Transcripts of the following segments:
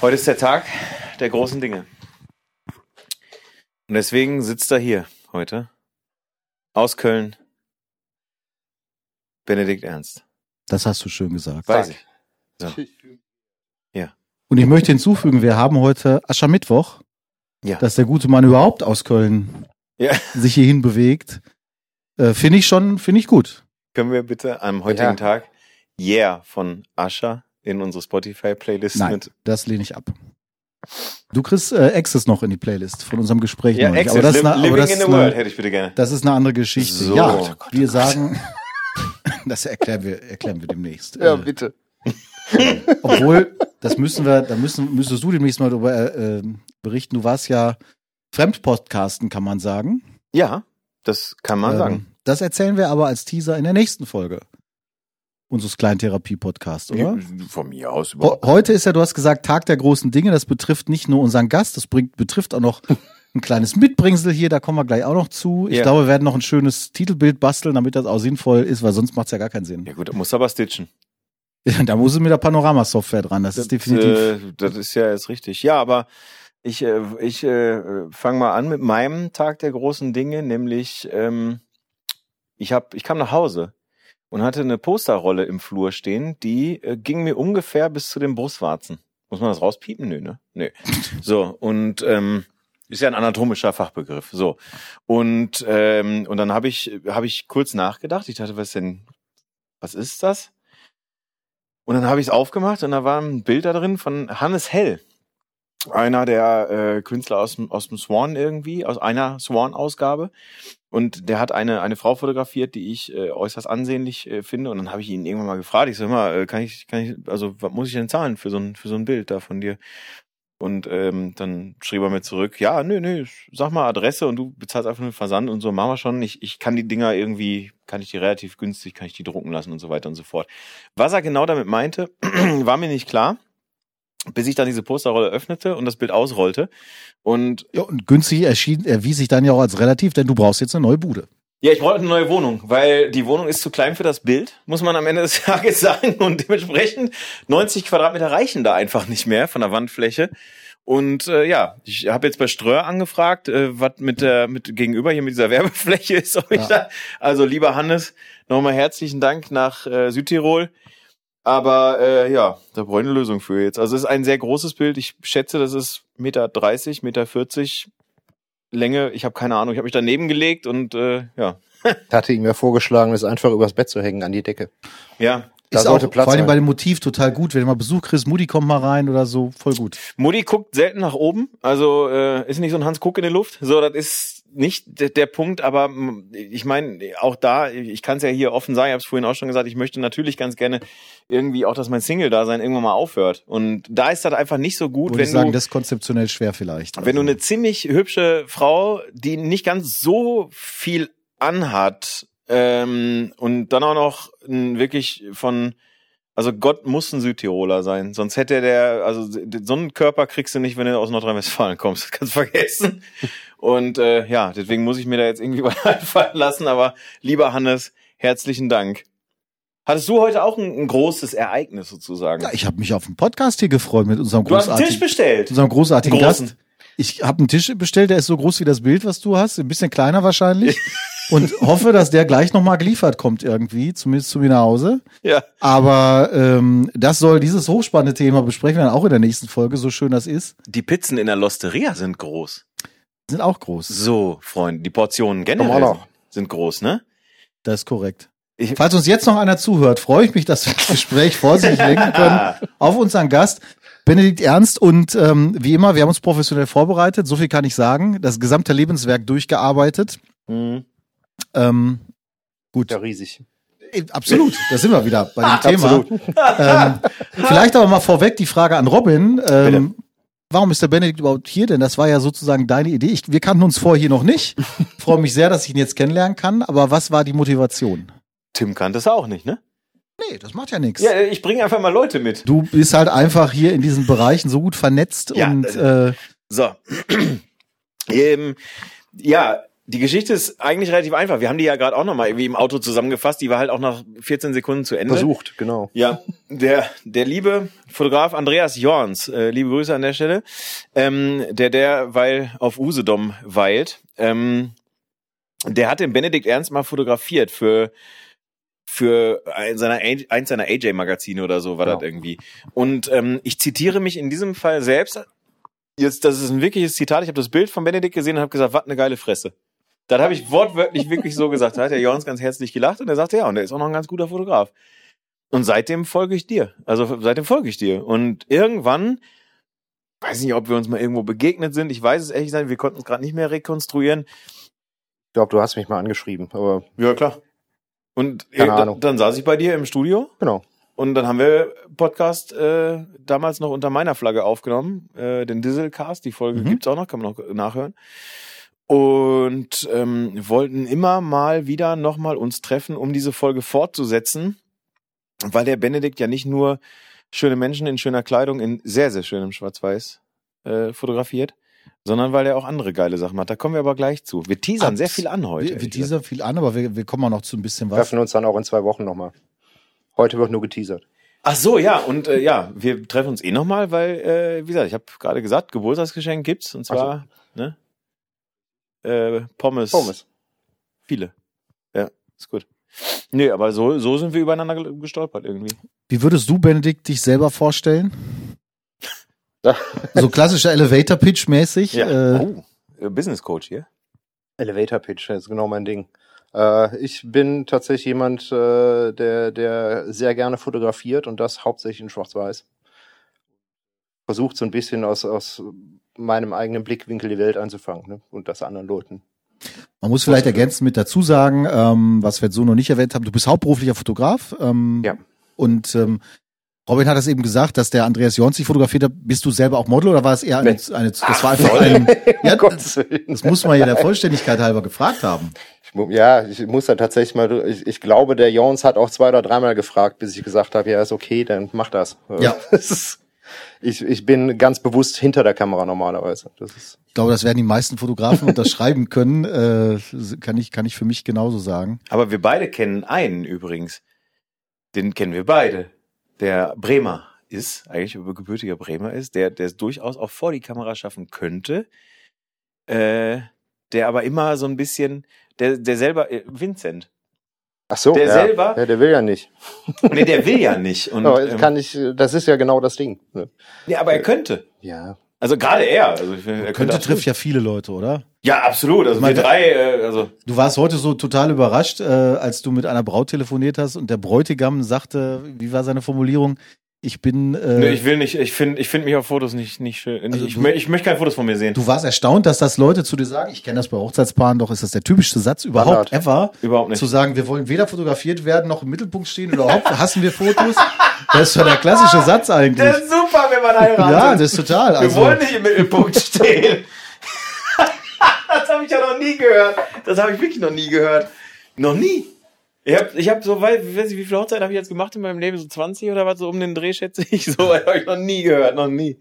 Heute ist der Tag der großen Dinge. Und deswegen sitzt er hier heute. Aus Köln. Benedikt Ernst. Das hast du schön gesagt. Weiß ich. So. Und ich möchte hinzufügen, wir haben heute Aschermittwoch, Ja. dass der gute Mann überhaupt aus Köln Ja. sich hierhin bewegt. Äh, finde ich schon, finde ich gut. Können wir bitte am heutigen Ja. Tag Yeah von Ascher in unsere Spotify-Playlist Nein, mit. das lehne ich ab. Du kriegst äh, Access noch in die Playlist von unserem Gespräch. Ja. Exit, aber das, ist eine, aber Living das, in the World hätte ich bitte gerne. das ist eine andere Geschichte. So. Ja, Oh Gott, wir sagen, das erklären wir, erklären wir demnächst. Ja, Äh, bitte. Obwohl, das müssen wir, da müssen, müsstest du demnächst mal darüber äh, äh, berichten. Du warst ja Fremdpodcasten, kann man sagen. Ja, das kann man Ähm, sagen. Das erzählen wir aber als Teaser in der nächsten Folge unseres kleinen Therapie-Podcasts, oder? Von mir aus überhaupt. heute ist ja, du hast gesagt, Tag der großen Dinge. Das betrifft nicht nur unseren Gast, das bringt, betrifft auch noch ein kleines Mitbringsel hier. Da kommen wir gleich auch noch zu. Ich Ja. glaube, wir werden noch ein schönes Titelbild basteln, damit das auch sinnvoll ist, weil sonst macht es ja gar keinen Sinn. Ja gut, da muss aber stitchen. da muss es mit der Panorama-Software dran. Das ist definitiv. Äh, das ist ja jetzt richtig. Ja, aber ich, äh, ich äh, fange mal an mit meinem Tag der großen Dinge, nämlich ähm, ich hab, ich kam nach Hause und hatte eine Posterrolle im Flur stehen, die äh, ging mir ungefähr bis zu den Brustwarzen. Muss man das rauspiepen? Nö, ne? Nö. So, und ähm, ist ja ein anatomischer Fachbegriff. So. Und, ähm, und dann habe ich, hab ich kurz nachgedacht. Ich dachte, was denn, was ist das? Und dann habe ich es aufgemacht und da war ein Bild da drin von Hannes Hell. Einer der äh, Künstler aus, dem- aus dem Swan irgendwie, aus einer Swan-Ausgabe. Und der hat eine, eine Frau fotografiert, die ich äh, äußerst ansehnlich äh, finde. Und dann habe ich ihn irgendwann mal gefragt. Ich sag mal, äh, kann ich, kann ich, also was muss ich denn zahlen für so ein, für so ein Bild da von dir? Und ähm, dann schrieb er mir zurück, ja, nö, nö, sag mal Adresse und du bezahlst einfach nur Versand und so, machen wir schon. Ich, ich kann die Dinger irgendwie, kann ich die relativ günstig, kann ich die drucken lassen und so weiter und so fort. Was er genau damit meinte, war mir nicht klar, bis ich dann diese Posterrolle öffnete und das Bild ausrollte. Und Ja, und günstig erschien, erwies sich dann ja auch als relativ, denn du brauchst jetzt eine neue Bude. ja, ich brauche eine neue Wohnung, weil die Wohnung ist zu klein für das Bild, muss man am Ende des Tages sagen. Und dementsprechend 90 Quadratmeter reichen da einfach nicht mehr von der Wandfläche. Und äh, ja, ich habe jetzt bei Ströer angefragt, äh, was mit der mit gegenüber hier mit dieser Werbefläche ist. Ob ich Ja. da, also lieber Hannes, nochmal herzlichen Dank nach äh, Südtirol. Aber äh, ja, da brauche ich eine Lösung für jetzt. Also es ist ein sehr großes Bild. Ich schätze, das ist Meter 30, Meter 40 Länge. Ich habe keine Ahnung. Ich habe mich daneben gelegt und äh, ja, Ich hatte ihm ja vorgeschlagen, es einfach übers Bett zu hängen an die Decke. ja. Da ist auch Platz vor allem sein. bei dem Motiv total gut. Wenn du mal Besuch kriegst, Mutti kommt mal rein oder so, voll gut. Mutti guckt selten nach oben, also äh, ist nicht so ein Hans Kuck in der Luft. So, das ist nicht der, der Punkt, aber ich meine, auch da, ich kann es ja hier offen sagen, ich habe es vorhin auch schon gesagt, ich möchte natürlich ganz gerne irgendwie auch, dass mein Single-Dasein irgendwann mal aufhört. Und da ist das einfach nicht so gut, Würde wenn ich sagen, du, das konzeptionell schwer vielleicht. wenn du Also, eine ziemlich hübsche Frau, die nicht ganz so viel anhat ähm, und dann auch noch ein wirklich von also Gott muss ein Südtiroler sein, sonst hätte der, also so einen Körper kriegst du nicht, wenn du aus Nordrhein-Westfalen kommst. Das kannst du vergessen. Und äh, ja, deswegen muss ich mir da jetzt irgendwie was einfallen lassen. Aber lieber Hannes, herzlichen Dank. Hattest du heute auch ein, ein großes Ereignis sozusagen? ja, ich habe mich auf den Podcast hier gefreut mit unserem du hast einen Tisch großartigen, bestellt. unserem großartigen. Gast. Ich habe einen Tisch bestellt, der ist so groß wie das Bild, was du hast, ein bisschen kleiner wahrscheinlich. und hoffe, dass der gleich nochmal geliefert kommt irgendwie, zumindest zu mir nach Hause. Ja. Aber ähm, das soll dieses hochspannende Thema besprechen wir dann auch in der nächsten Folge, so schön das ist. Die Pizzen in der Losteria sind groß. Sind auch groß. So, Freunde, die Portionen generell auch noch. sind groß, ne? Das ist korrekt. Ich- Falls uns jetzt noch einer zuhört, freue ich mich, dass wir das Gespräch vorsichtig lenken können auf unseren Gast. Benedikt Ernst und ähm, wie immer, wir haben uns professionell vorbereitet, so viel kann ich sagen, das gesamte Lebenswerk durchgearbeitet. Mhm. Ähm, gut, Ja, riesig. Äh, absolut, da sind wir wieder bei dem Thema. Ähm, vielleicht aber mal vorweg die Frage an Robin. Ähm, warum ist der Benedikt überhaupt hier? Denn das war ja sozusagen deine Idee. Ich, wir kannten uns vorher hier noch nicht. Freue mich sehr, dass ich ihn jetzt kennenlernen kann. Aber was war die Motivation? Tim kannte es auch nicht, ne? Nee, das macht ja nichts. Ja, ich bringe einfach mal Leute mit. Du bist halt einfach hier in diesen Bereichen so gut vernetzt Ja, und äh, äh, So. ähm, ja, Die Geschichte ist eigentlich relativ einfach. Wir haben die ja gerade auch nochmal irgendwie im Auto zusammengefasst. Die war halt auch nach 14 Sekunden zu Ende. Versucht, genau. Ja, der, der liebe Fotograf Andreas Jorns, äh, liebe Grüße an der Stelle, ähm, der derweil auf Usedom weilt, ähm, der hat den Benedikt Ernst mal fotografiert für für ein seiner, eins seiner AJ-Magazine oder so war Genau. das irgendwie. Und ähm, ich zitiere mich in diesem Fall selbst. Jetzt, das ist ein wirkliches Zitat. Ich habe das Bild von Benedikt gesehen und habe gesagt, was eine geile Fresse. Das habe ich wortwörtlich wirklich so gesagt. Da hat der Jorns ganz herzlich gelacht und er sagte, ja, und er ist auch noch ein ganz guter Fotograf. Und seitdem folge ich dir. Also seitdem folge ich dir. Und irgendwann, weiß nicht, ob wir uns mal irgendwo begegnet sind. Ich weiß es ehrlich gesagt, wir konnten es gerade nicht mehr rekonstruieren. Ich glaube, du hast mich mal angeschrieben, aber Ja, klar. Und Keine äh, Ahnung. dann saß ich bei dir im Studio genau. und dann haben wir Podcast äh, damals noch unter meiner Flagge aufgenommen, äh, den Dieselcast, die Folge Mhm. gibt's auch noch, kann man noch nachhören. Und ähm, wollten immer mal wieder nochmal uns treffen, um diese Folge fortzusetzen, weil der Benedikt ja nicht nur schöne Menschen in schöner Kleidung in sehr, sehr schönem Schwarz-Weiß äh, fotografiert, sondern weil er auch andere geile Sachen macht. Da kommen wir aber gleich zu. Wir teasern Abs- sehr viel an heute. Wir, wir teasern viel an, aber wir, wir kommen auch noch zu ein bisschen Wir was. treffen uns dann auch in zwei Wochen nochmal. Heute wird nur geteasert. Ach so, ja, und äh, ja, wir treffen uns eh nochmal, weil, äh, wie gesagt, ich habe gerade gesagt, Geburtstagsgeschenk gibt's, und zwar, ne? Äh, Pommes. Pommes. Viele. Ja, ist gut. Nee, aber so, so sind wir übereinander ge- gestolpert irgendwie. Wie würdest du, Benedikt, dich selber vorstellen? Ja. So klassischer Elevator-Pitch mäßig. Äh, oh, äh, Business Coach hier. Elevator Pitch, das ist genau mein Ding. Äh, ich bin tatsächlich jemand, äh, der, der sehr gerne fotografiert und das hauptsächlich in Schwarz-Weiß. Versucht so ein bisschen aus, aus meinem eigenen Blickwinkel die Welt einzufangen ne? und das anderen Leuten. Man muss vielleicht ergänzend mit dazu sagen, ähm, was wir jetzt so noch nicht erwähnt haben, du bist hauptberuflicher Fotograf. Ähm, Ja. Und ähm, Robin hat das eben gesagt, dass der Andreas Jons sich fotografiert hat. Bist du selber auch Model oder war es eher eine, Nee. eine das war einfach ein, ja, Willen. das muss man ja der Vollständigkeit halber gefragt haben. Ich, ja, ich muss da tatsächlich mal, ich, ich glaube, der Jones hat auch zwei oder dreimal gefragt, bis ich gesagt habe, ja, ist okay, dann mach das. Ja. Das ich, ich bin ganz bewusst hinter der Kamera normalerweise. Das ist, Ich glaube, das werden die meisten Fotografen unterschreiben können. Äh, kann ich kann ich für mich genauso sagen. Aber wir beide kennen einen übrigens. Den kennen wir beide. Der Bremer ist, eigentlich gebürtiger Bremer ist, der, der es durchaus auch vor die Kamera schaffen könnte. Äh, der aber immer so ein bisschen, der, der selber, äh, Vincent. Ach so, Der ja. selber- Ja, der will ja nicht. Nee, der will ja nicht. Und, Aber das ähm, kann ich, das ist ja genau das Ding. Ne? nee, aber er könnte. Ja. Also gerade er. Also ich er Könnte absolut- trifft ja viele Leute, oder? Ja, absolut. Also wir Meine- drei, äh, also Du warst heute so total überrascht, äh, als du mit einer Braut telefoniert hast und der Bräutigam sagte, wie war seine Formulierung? Ich bin, äh, nee, ich will nicht, ich finde ich finde mich auf Fotos nicht, nicht schön. Also ich, du- ich möchte keine Fotos von mir sehen. du warst erstaunt, dass das Leute zu dir sagen. Ich kenne das bei Hochzeitspaaren, doch ist das der typischste Satz überhaupt Standard. ever. Überhaupt nicht. Zu sagen, wir wollen weder fotografiert werden noch im Mittelpunkt stehen oder überhaupt hassen wir Fotos. Das ist doch der klassische Satz eigentlich. Das ist super, wenn man heiratet. Ja, das ist total. Wir Also, wollen nicht im Mittelpunkt stehen. das habe ich ja noch nie gehört. Das habe ich wirklich noch nie gehört. Noch nie. Ich habe ich hab so ich weiß nicht, wie viele Hochzeiten habe ich jetzt gemacht in meinem Leben? So 20 oder was, so um den Dreh, schätze ich. So habe ich noch nie gehört, noch nie.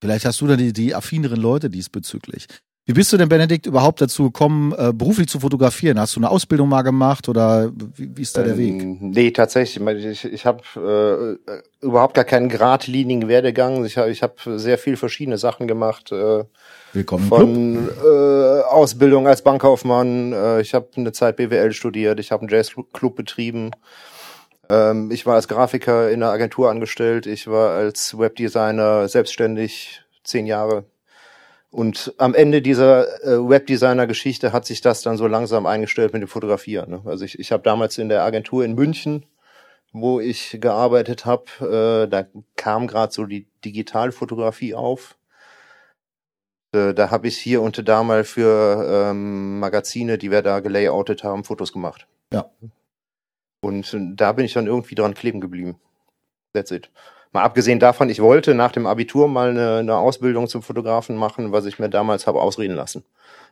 Vielleicht hast du da die, die affineren Leute diesbezüglich. Wie bist du denn, Benedikt, überhaupt dazu gekommen, äh, beruflich zu fotografieren? Hast du eine Ausbildung mal gemacht oder wie, wie ist da der Weg? Ähm, Nee, tatsächlich. Ich, ich, habe äh, überhaupt gar keinen geradlinigen Werdegang. Ich habe ich hab sehr viel verschiedene Sachen gemacht. Äh, Willkommen von äh, Ausbildung als Bankkaufmann. Äh, ich habe eine Zeit BWL studiert. Ich habe einen Jazzclub betrieben. Ähm, ich war als Grafiker in einer Agentur angestellt. Ich war als Webdesigner selbstständig zehn Jahre. Und am Ende dieser äh, Webdesigner-Geschichte hat sich das dann so langsam eingestellt mit dem Fotografieren. Ne? Also ich, ich habe damals in der Agentur in München, wo ich gearbeitet habe, äh, da kam gerade so die Digitalfotografie auf. Äh, da habe ich hier und da mal für ähm, Magazine, die wir da gelayoutet haben, Fotos gemacht. Ja. Und da bin ich dann irgendwie dran kleben geblieben. That's it. Mal abgesehen davon, ich wollte nach dem Abitur mal eine, eine Ausbildung zum Fotografen machen, was ich mir damals habe ausreden lassen.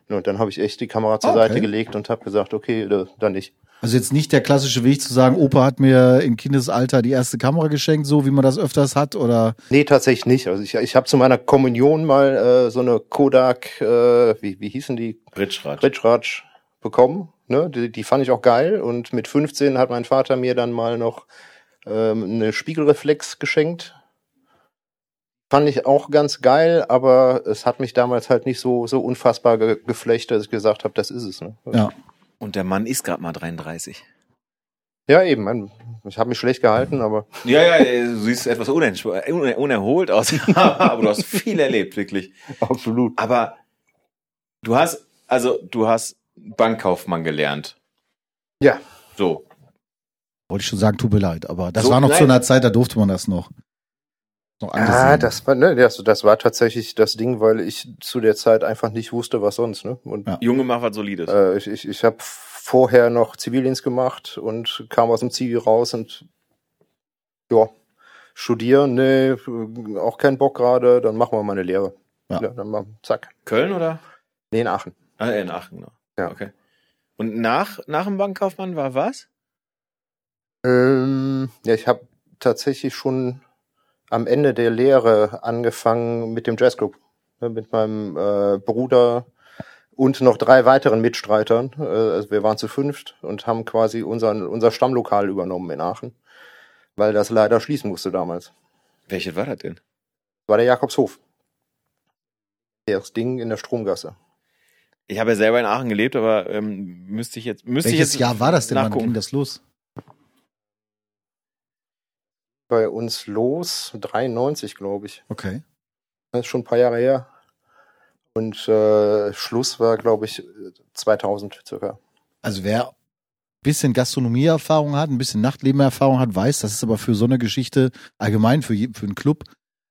Und dann habe ich echt die Kamera zur Okay. Seite gelegt und habe gesagt, okay, da- dann nicht. Also jetzt nicht der klassische Weg zu sagen, Opa hat mir im Kindesalter die erste Kamera geschenkt, so wie man das öfters hat, oder Nee, tatsächlich nicht. Also ich, ich habe zu meiner Kommunion mal äh, so eine Kodak, äh, wie, wie hießen die? Ritschrad. Ritschratsch bekommen. Ne? Die, die fand ich auch geil. Und mit 15 hat mein Vater mir dann mal noch ähm, eine Spiegelreflex geschenkt. Fand ich auch ganz geil, aber es hat mich damals halt nicht so, so unfassbar ge geflecht, dass ich gesagt habe, das ist es. Ne? ja. Und der Mann ist gerade mal 33. Ja, eben. Ich habe mich schlecht gehalten, aber Ja, ja, du siehst etwas uner- unerholt aus, aber du hast viel erlebt, wirklich. absolut. Aber du hast, also du hast Bankkaufmann gelernt. Ja. So. Wollte ich schon sagen, tut mir leid, aber das So, war noch nein. zu einer Zeit, da durfte man das noch. noch Ah, das war, ne, das, das war tatsächlich das Ding, weil ich zu der Zeit einfach nicht wusste, was sonst. Ne? Und Ja. Junge, mach was Solides. Äh, ich ich, ich habe vorher noch Zivildienst gemacht und kam aus dem Zivi raus und ja, studieren, nee, auch keinen Bock gerade, dann machen wir mal eine Lehre. Ja. Ja. dann machen, zack. Köln oder? Nee, in Aachen. Ah, in Aachen, genau. Ja. Okay. Und nach, nach dem Bankkaufmann war was? Ähm, ja, ich habe tatsächlich schon am Ende der Lehre angefangen mit dem Jazzclub. Ne, mit meinem äh, Bruder und noch drei weiteren Mitstreitern. Äh, also wir waren zu fünft und haben quasi unseren, unser Stammlokal übernommen in Aachen. Weil das leider schließen musste damals. Welches war das denn? war der Jakobshof. Das Ding in der Stromgasse. Ich habe ja selber in Aachen gelebt, aber ähm, müsste ich jetzt müsste ich Welches jetzt Jahr war das denn? Wann nachgucken. ging das los? Bei uns los, 93, glaube ich. Okay. Das ist schon ein paar Jahre her. Und äh, Schluss war, glaube ich, 2000 circa. Also wer ein bisschen Gastronomieerfahrung hat, ein bisschen Nachtlebenerfahrung hat, weiß, das ist aber für so eine Geschichte allgemein für, je- für einen Club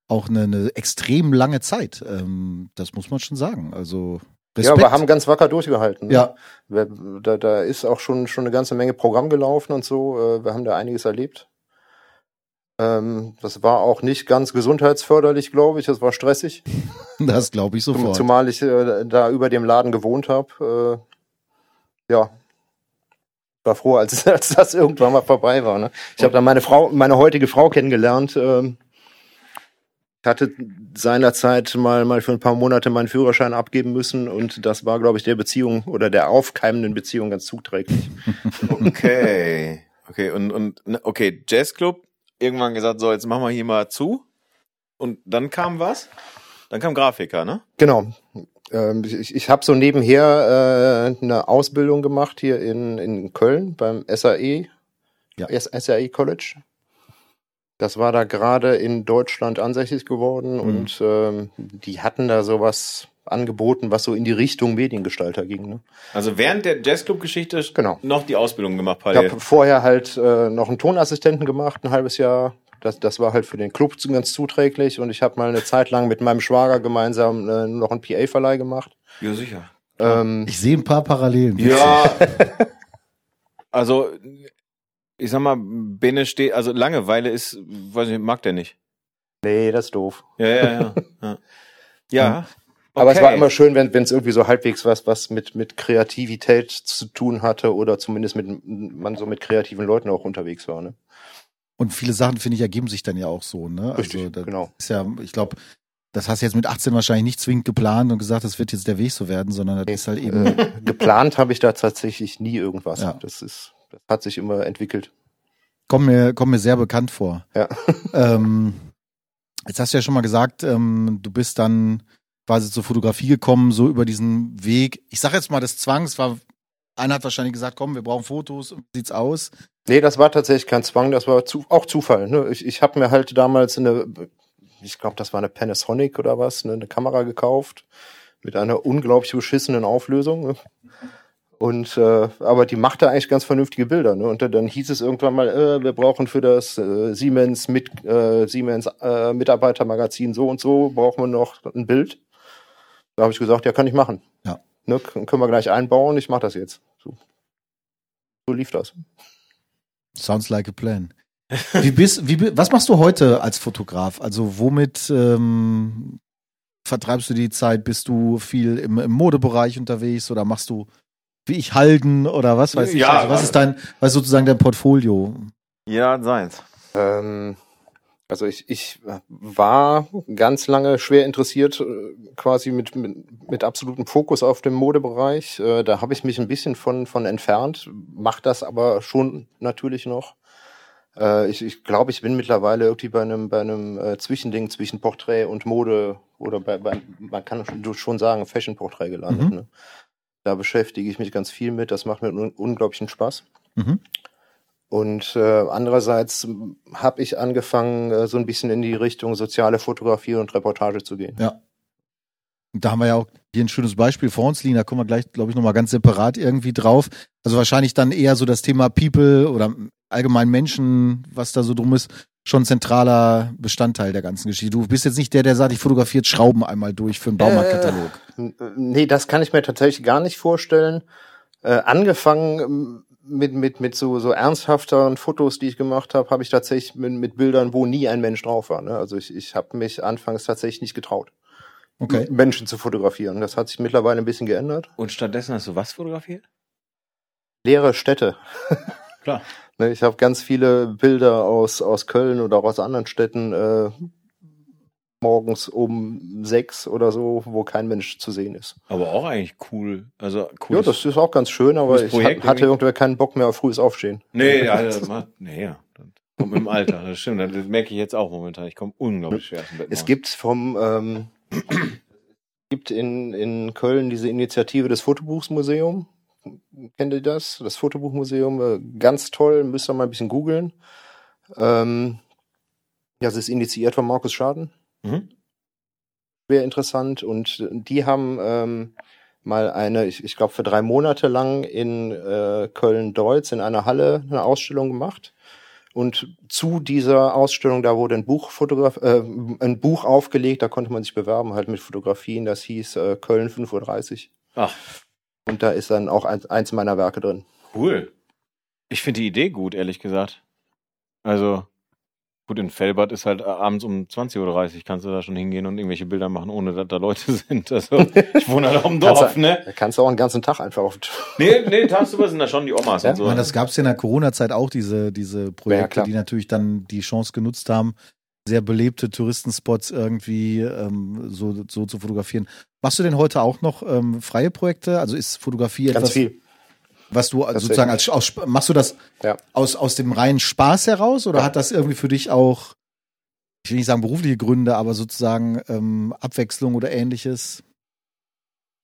auch eine, eine extrem lange Zeit. Ähm, das muss man schon sagen. Also Respekt. Ja, wir haben ganz wacker durchgehalten. ne? ja, da, da ist auch schon, schon eine ganze Menge Programm gelaufen und so. Äh, Wir haben da einiges erlebt. Ähm, das war auch nicht ganz gesundheitsförderlich, glaube ich. Das war stressig. das glaube ich sofort. zumal ich äh, da über dem Laden gewohnt habe. Äh, ja. War froh, als, als das irgendwann mal vorbei war. Ne? Ich habe dann meine Frau, meine heutige Frau kennengelernt. Ähm, ich hatte seinerzeit mal, mal für ein paar Monate meinen Führerschein abgeben müssen und das war, glaube ich, der Beziehung oder der aufkeimenden Beziehung ganz zuträglich. Okay. Okay, und, und okay, Jazzclub, irgendwann gesagt, so, jetzt machen wir hier mal zu. Und dann kam was? Dann kam Grafiker, ne? Genau. Ähm, ich ich habe so nebenher äh, eine Ausbildung gemacht hier in, in Köln beim SAE, Ja. SAE College. Das war da gerade in Deutschland ansässig geworden und ähm, die hatten da sowas angeboten, was so in die Richtung Mediengestalter ging. Ne? Also während der Jazzclub-Geschichte Genau. noch die Ausbildung gemacht, Ich parallel. habe vorher halt äh, noch einen Tonassistenten gemacht, ein halbes Jahr. Das, das war halt für den Club zu- ganz zuträglich und ich habe mal eine Zeit lang mit meinem Schwager gemeinsam äh, noch einen PA-Verleih gemacht. Ja, sicher. Ähm, Ich sehe ein paar Parallelen. Ja. also, ich sag mal, Bene steht, also Langeweile ist, weiß ich, mag der nicht. nee, das ist doof. Ja, ja, ja. Ja. ja. Aber es war immer schön, wenn es irgendwie so halbwegs was, was mit, mit Kreativität zu tun hatte oder zumindest mit man so mit kreativen Leuten auch unterwegs war. Ne? Und viele Sachen, finde ich, ergeben sich dann ja auch so, ne? Richtig, also, das genau. ist ja, ich glaube, das hast du jetzt mit 18 wahrscheinlich nicht zwingend geplant und gesagt, das wird jetzt der Weg so werden, sondern das ist halt eben, Äh, geplant habe ich da tatsächlich nie irgendwas. Ja. Das ist, das hat sich immer entwickelt. kommt mir, kommt mir sehr bekannt vor. Ja. Ähm, jetzt hast du ja schon mal gesagt, ähm, du bist dann quasi zur Fotografie gekommen, so über diesen Weg. Ich sag jetzt mal des Zwangs, war, einer hat wahrscheinlich gesagt, komm, wir brauchen Fotos, wie sieht's aus? Nee, das war tatsächlich kein Zwang, das war zu, auch Zufall. Ne? Ich, ich habe mir halt damals eine, ich glaube, das war eine Panasonic oder was, ne? eine Kamera gekauft mit einer unglaublich beschissenen Auflösung. Ne? Und äh, aber die machte eigentlich ganz vernünftige Bilder. Ne? Und dann, hieß es irgendwann mal, äh, wir brauchen für das äh, Siemens mit äh, Siemens äh, Mitarbeitermagazin so und so brauchen wir noch ein Bild. Da habe ich gesagt, ja, kann ich machen. Ja. Ne? Können wir gleich einbauen. Ich mache das jetzt. So. so lief das. Sounds like a plan. Wie bist, wie, was machst du heute als Fotograf? Also womit ähm, vertreibst du die Zeit? Bist du viel im, im Modebereich unterwegs oder machst du wie ich Halden oder was weiß ich? Ja, also was ist dein, was ist sozusagen dein Portfolio? Ja, seins. Ähm, also ich, ich war ganz lange schwer interessiert, äh, quasi mit, mit, mit absolutem Fokus auf dem Modebereich. Äh, Da habe ich mich ein bisschen von, von entfernt, mache das aber schon natürlich noch. Äh, Ich, ich glaube, ich bin mittlerweile irgendwie bei einem, bei einem Zwischending zwischen Porträt und Mode oder bei, bei man kann schon- sagen, Fashion-Porträt gelandet. Mhm. Ne? Da beschäftige ich mich ganz viel mit, das macht mir un unglaublichen Spaß. Mhm. Und äh, andererseits habe ich angefangen, äh, so ein bisschen in die Richtung soziale Fotografie und Reportage zu gehen. Ja. Da haben wir ja auch hier ein schönes Beispiel vor uns liegen. Da kommen wir gleich, glaube ich, nochmal ganz separat irgendwie drauf. Also wahrscheinlich dann eher so das Thema People oder allgemein Menschen, was da so drum ist, schon zentraler Bestandteil der ganzen Geschichte. Du bist jetzt nicht der, der sagt, ich fotografiert Schrauben einmal durch für einen Baumarktkatalog. Äh, Nee, das kann ich mir tatsächlich gar nicht vorstellen. Äh, angefangen mit, mit, mit so, so ernsthafteren Fotos, die ich gemacht habe, habe ich tatsächlich mit, mit Bildern, wo nie ein Mensch drauf war. Ne? Also ich, ich habe mich anfangs tatsächlich nicht getraut, Okay. Menschen zu fotografieren. Das hat sich mittlerweile ein bisschen geändert. Und stattdessen hast du was fotografiert? Leere Städte. Klar. Ne, Ich habe ganz viele Bilder aus, aus Köln oder auch aus anderen Städten äh, morgens um sechs oder so, wo kein Mensch zu sehen ist. Aber auch eigentlich cool. Also cool. Ja, das ist auch ganz schön, aber ich Projekt hat, hatte irgendwie. irgendwer keinen Bock mehr auf frühes Aufstehen. Nee, ja, das macht, nee, ja. Das kommt dem Alter, das stimmt. Das merke ich jetzt auch momentan. Ich komme unglaublich schwer aus dem Bett. Es gibt vom ähm, gibt in, in Köln diese Initiative des Fotobuchsmuseum. Kennt ihr das? Das Fotobuchmuseum, äh, ganz toll, müsst ihr mal ein bisschen googeln. Ähm, ja, es ist initiiert von Markus Schaden. Mhm. Sehr interessant. Und die haben ähm, mal eine, ich, ich glaube, für drei Monate lang in äh, Köln-Deutz in einer Halle eine Ausstellung gemacht. Und zu dieser Ausstellung, da wurde ein Buch fotograf äh, ein Buch aufgelegt, da konnte man sich bewerben, halt mit Fotografien, das hieß äh, Köln 5.30 Uhr. Ach, Und da ist dann auch eins, eins meiner Werke drin. cool. Ich finde die Idee gut, ehrlich gesagt. Also, gut, in Fellbad ist halt abends um 20.30 Uhr, kannst du da schon hingehen und irgendwelche Bilder machen, ohne dass da Leute sind. Also, ich wohne halt auf dem Kannst Dorf, du- ne? Da kannst du auch einen ganzen Tag einfach auf. Nee, nee, tagsüber sind da schon die Omas Ja, und so. Ich meine, das gab es ja in der Corona-Zeit auch, diese, diese Projekte, klar. die natürlich dann die Chance genutzt haben, sehr belebte Touristenspots irgendwie ähm, so, so zu fotografieren. Machst du denn heute auch noch ähm, freie Projekte? Also ist Fotografie Ganz etwas, viel. Was du also sozusagen als aus, machst du das Ja. aus, aus dem reinen Spaß heraus oder Ja. hat das irgendwie für dich auch, ich will nicht sagen berufliche Gründe, aber sozusagen ähm, Abwechslung oder ähnliches?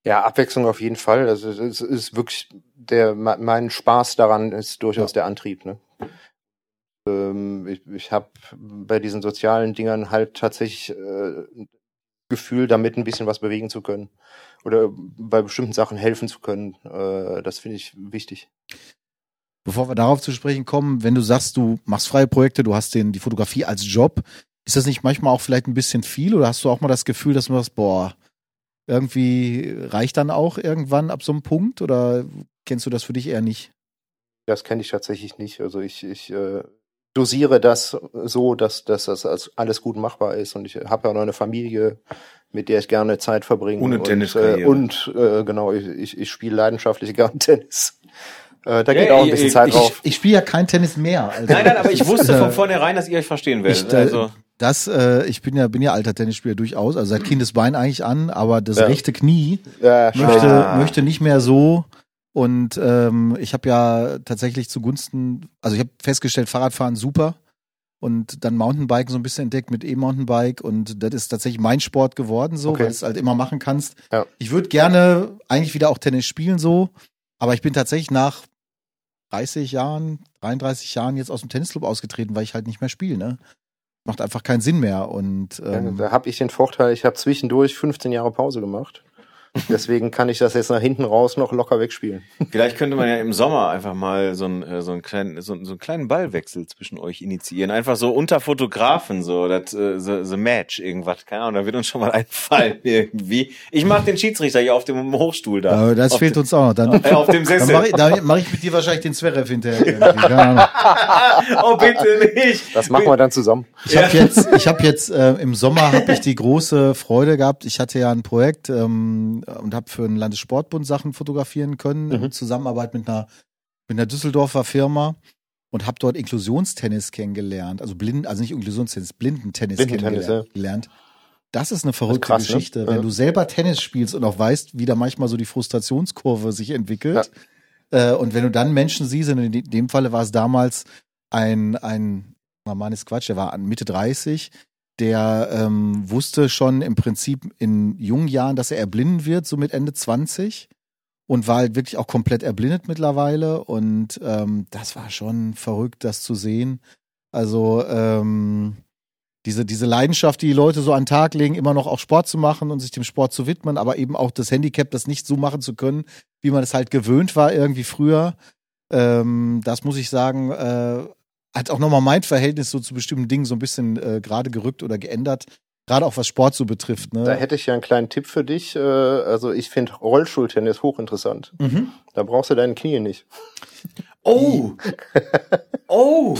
Ja, Abwechslung auf jeden Fall. Also es ist wirklich der me- mein Spaß daran ist durchaus der Antrieb. Ne? Ähm, ich ich habe bei diesen sozialen Dingern halt tatsächlich äh, Gefühl, damit ein bisschen was bewegen zu können oder bei bestimmten Sachen helfen zu können. Äh, das finde ich wichtig. Bevor wir darauf zu sprechen kommen, wenn du sagst, du machst freie Projekte, du hast den, die Fotografie als Job, ist das nicht manchmal auch vielleicht ein bisschen viel oder hast du auch mal das Gefühl, dass du sagst, boah, irgendwie reicht dann auch irgendwann ab so einem Punkt oder kennst du das für dich eher nicht? Das kenne ich tatsächlich nicht. Also ich, ich äh, dosiere das so, dass, dass das als alles gut machbar ist. Und ich habe ja noch eine Familie, mit der ich gerne Zeit verbringe. Und eine und, äh, und äh, genau, ich, ich, ich spiele leidenschaftlich gerne Tennis. Äh, da Ja, geht auch ein ich- bisschen ich- Zeit Ich, drauf. ich spiele ja kein Tennis mehr. Also, Nein, nein, aber ich wusste Äh, von vornherein, dass ihr euch verstehen werdet. Ich, äh, also, das, äh, ich bin ja, bin ja alter Tennisspieler durchaus, also seit Kindesbein eigentlich an, aber das Ja. rechte Knie Ja, möchte, Ah. möchte nicht mehr so. Und ähm, ich habe ja tatsächlich zugunsten, also ich habe festgestellt, Fahrradfahren super und dann Mountainbiken so ein bisschen entdeckt mit E-Mountainbike und das ist tatsächlich mein Sport geworden so, Okay. weil du es halt immer machen kannst. Ja. Ich würde gerne eigentlich wieder auch Tennis spielen so, aber ich bin tatsächlich nach 30 Jahren, 33 Jahren jetzt aus dem Tennisclub ausgetreten, weil ich halt nicht mehr spiele. Ne? Macht einfach keinen Sinn mehr und Ja, ähm, da habe ich den Vorteil, ich habe zwischendurch 15 Jahre Pause gemacht. Deswegen kann ich das jetzt nach hinten raus noch locker wegspielen. Vielleicht könnte man ja im Sommer einfach mal so einen, äh, so einen kleinen, so, so einen kleinen Ballwechsel zwischen euch initiieren. Einfach so unter Fotografen, so, das, äh, so, so Match, irgendwas, keine Ahnung, da wird uns schon mal einfallen irgendwie. Ich mach den Schiedsrichter hier auf dem Hochstuhl da. Aber das auf fehlt dem, uns auch noch. Dann, äh, auf dem dann Sessel. mache ich, dann mach ich mit dir wahrscheinlich den Zverev hinterher. irgendwie. Keine Ahnung. oh, bitte nicht. Das machen wir dann zusammen. Ich habe jetzt, ich habe jetzt äh, im Sommer habe ich die große Freude gehabt. Ich hatte ja ein Projekt ähm, und habe für den Landessportbund Sachen fotografieren können Mhm. in Zusammenarbeit mit einer mit einer Düsseldorfer Firma und habe dort Inklusionstennis kennengelernt. Also blind, also nicht Inklusionstennis, Blindentennis Blindentennis, kennengelernt. Das ist eine verrückte krass, ne? Geschichte, wenn Ja. du selber Tennis spielst und auch weißt, wie da manchmal so die Frustrationskurve sich entwickelt. Äh, und wenn du dann Menschen siehst, und in dem Falle war es damals ein, ein, Mann ist Quatsch, der war an Mitte 30, der ähm, wusste schon im Prinzip in jungen Jahren, dass er erblinden wird, so mit Ende 20 und war halt wirklich auch komplett erblindet mittlerweile und ähm, das war schon verrückt, das zu sehen. Also ähm, diese, diese Leidenschaft, die die Leute so an den Tag legen, immer noch auch Sport zu machen und sich dem Sport zu widmen, aber eben auch das Handicap, das nicht so machen zu können, wie man es halt gewöhnt war irgendwie früher. Ähm, das muss ich sagen, äh, hat auch nochmal mein Verhältnis so zu bestimmten Dingen so ein bisschen äh, gerade gerückt oder geändert. Gerade auch was Sport so betrifft. Ne? Da hätte ich ja einen kleinen Tipp für dich. Äh, Also ich finde Rollstuhltennis hochinteressant. mhm. Da brauchst du deine Knie nicht. Oh. Oh.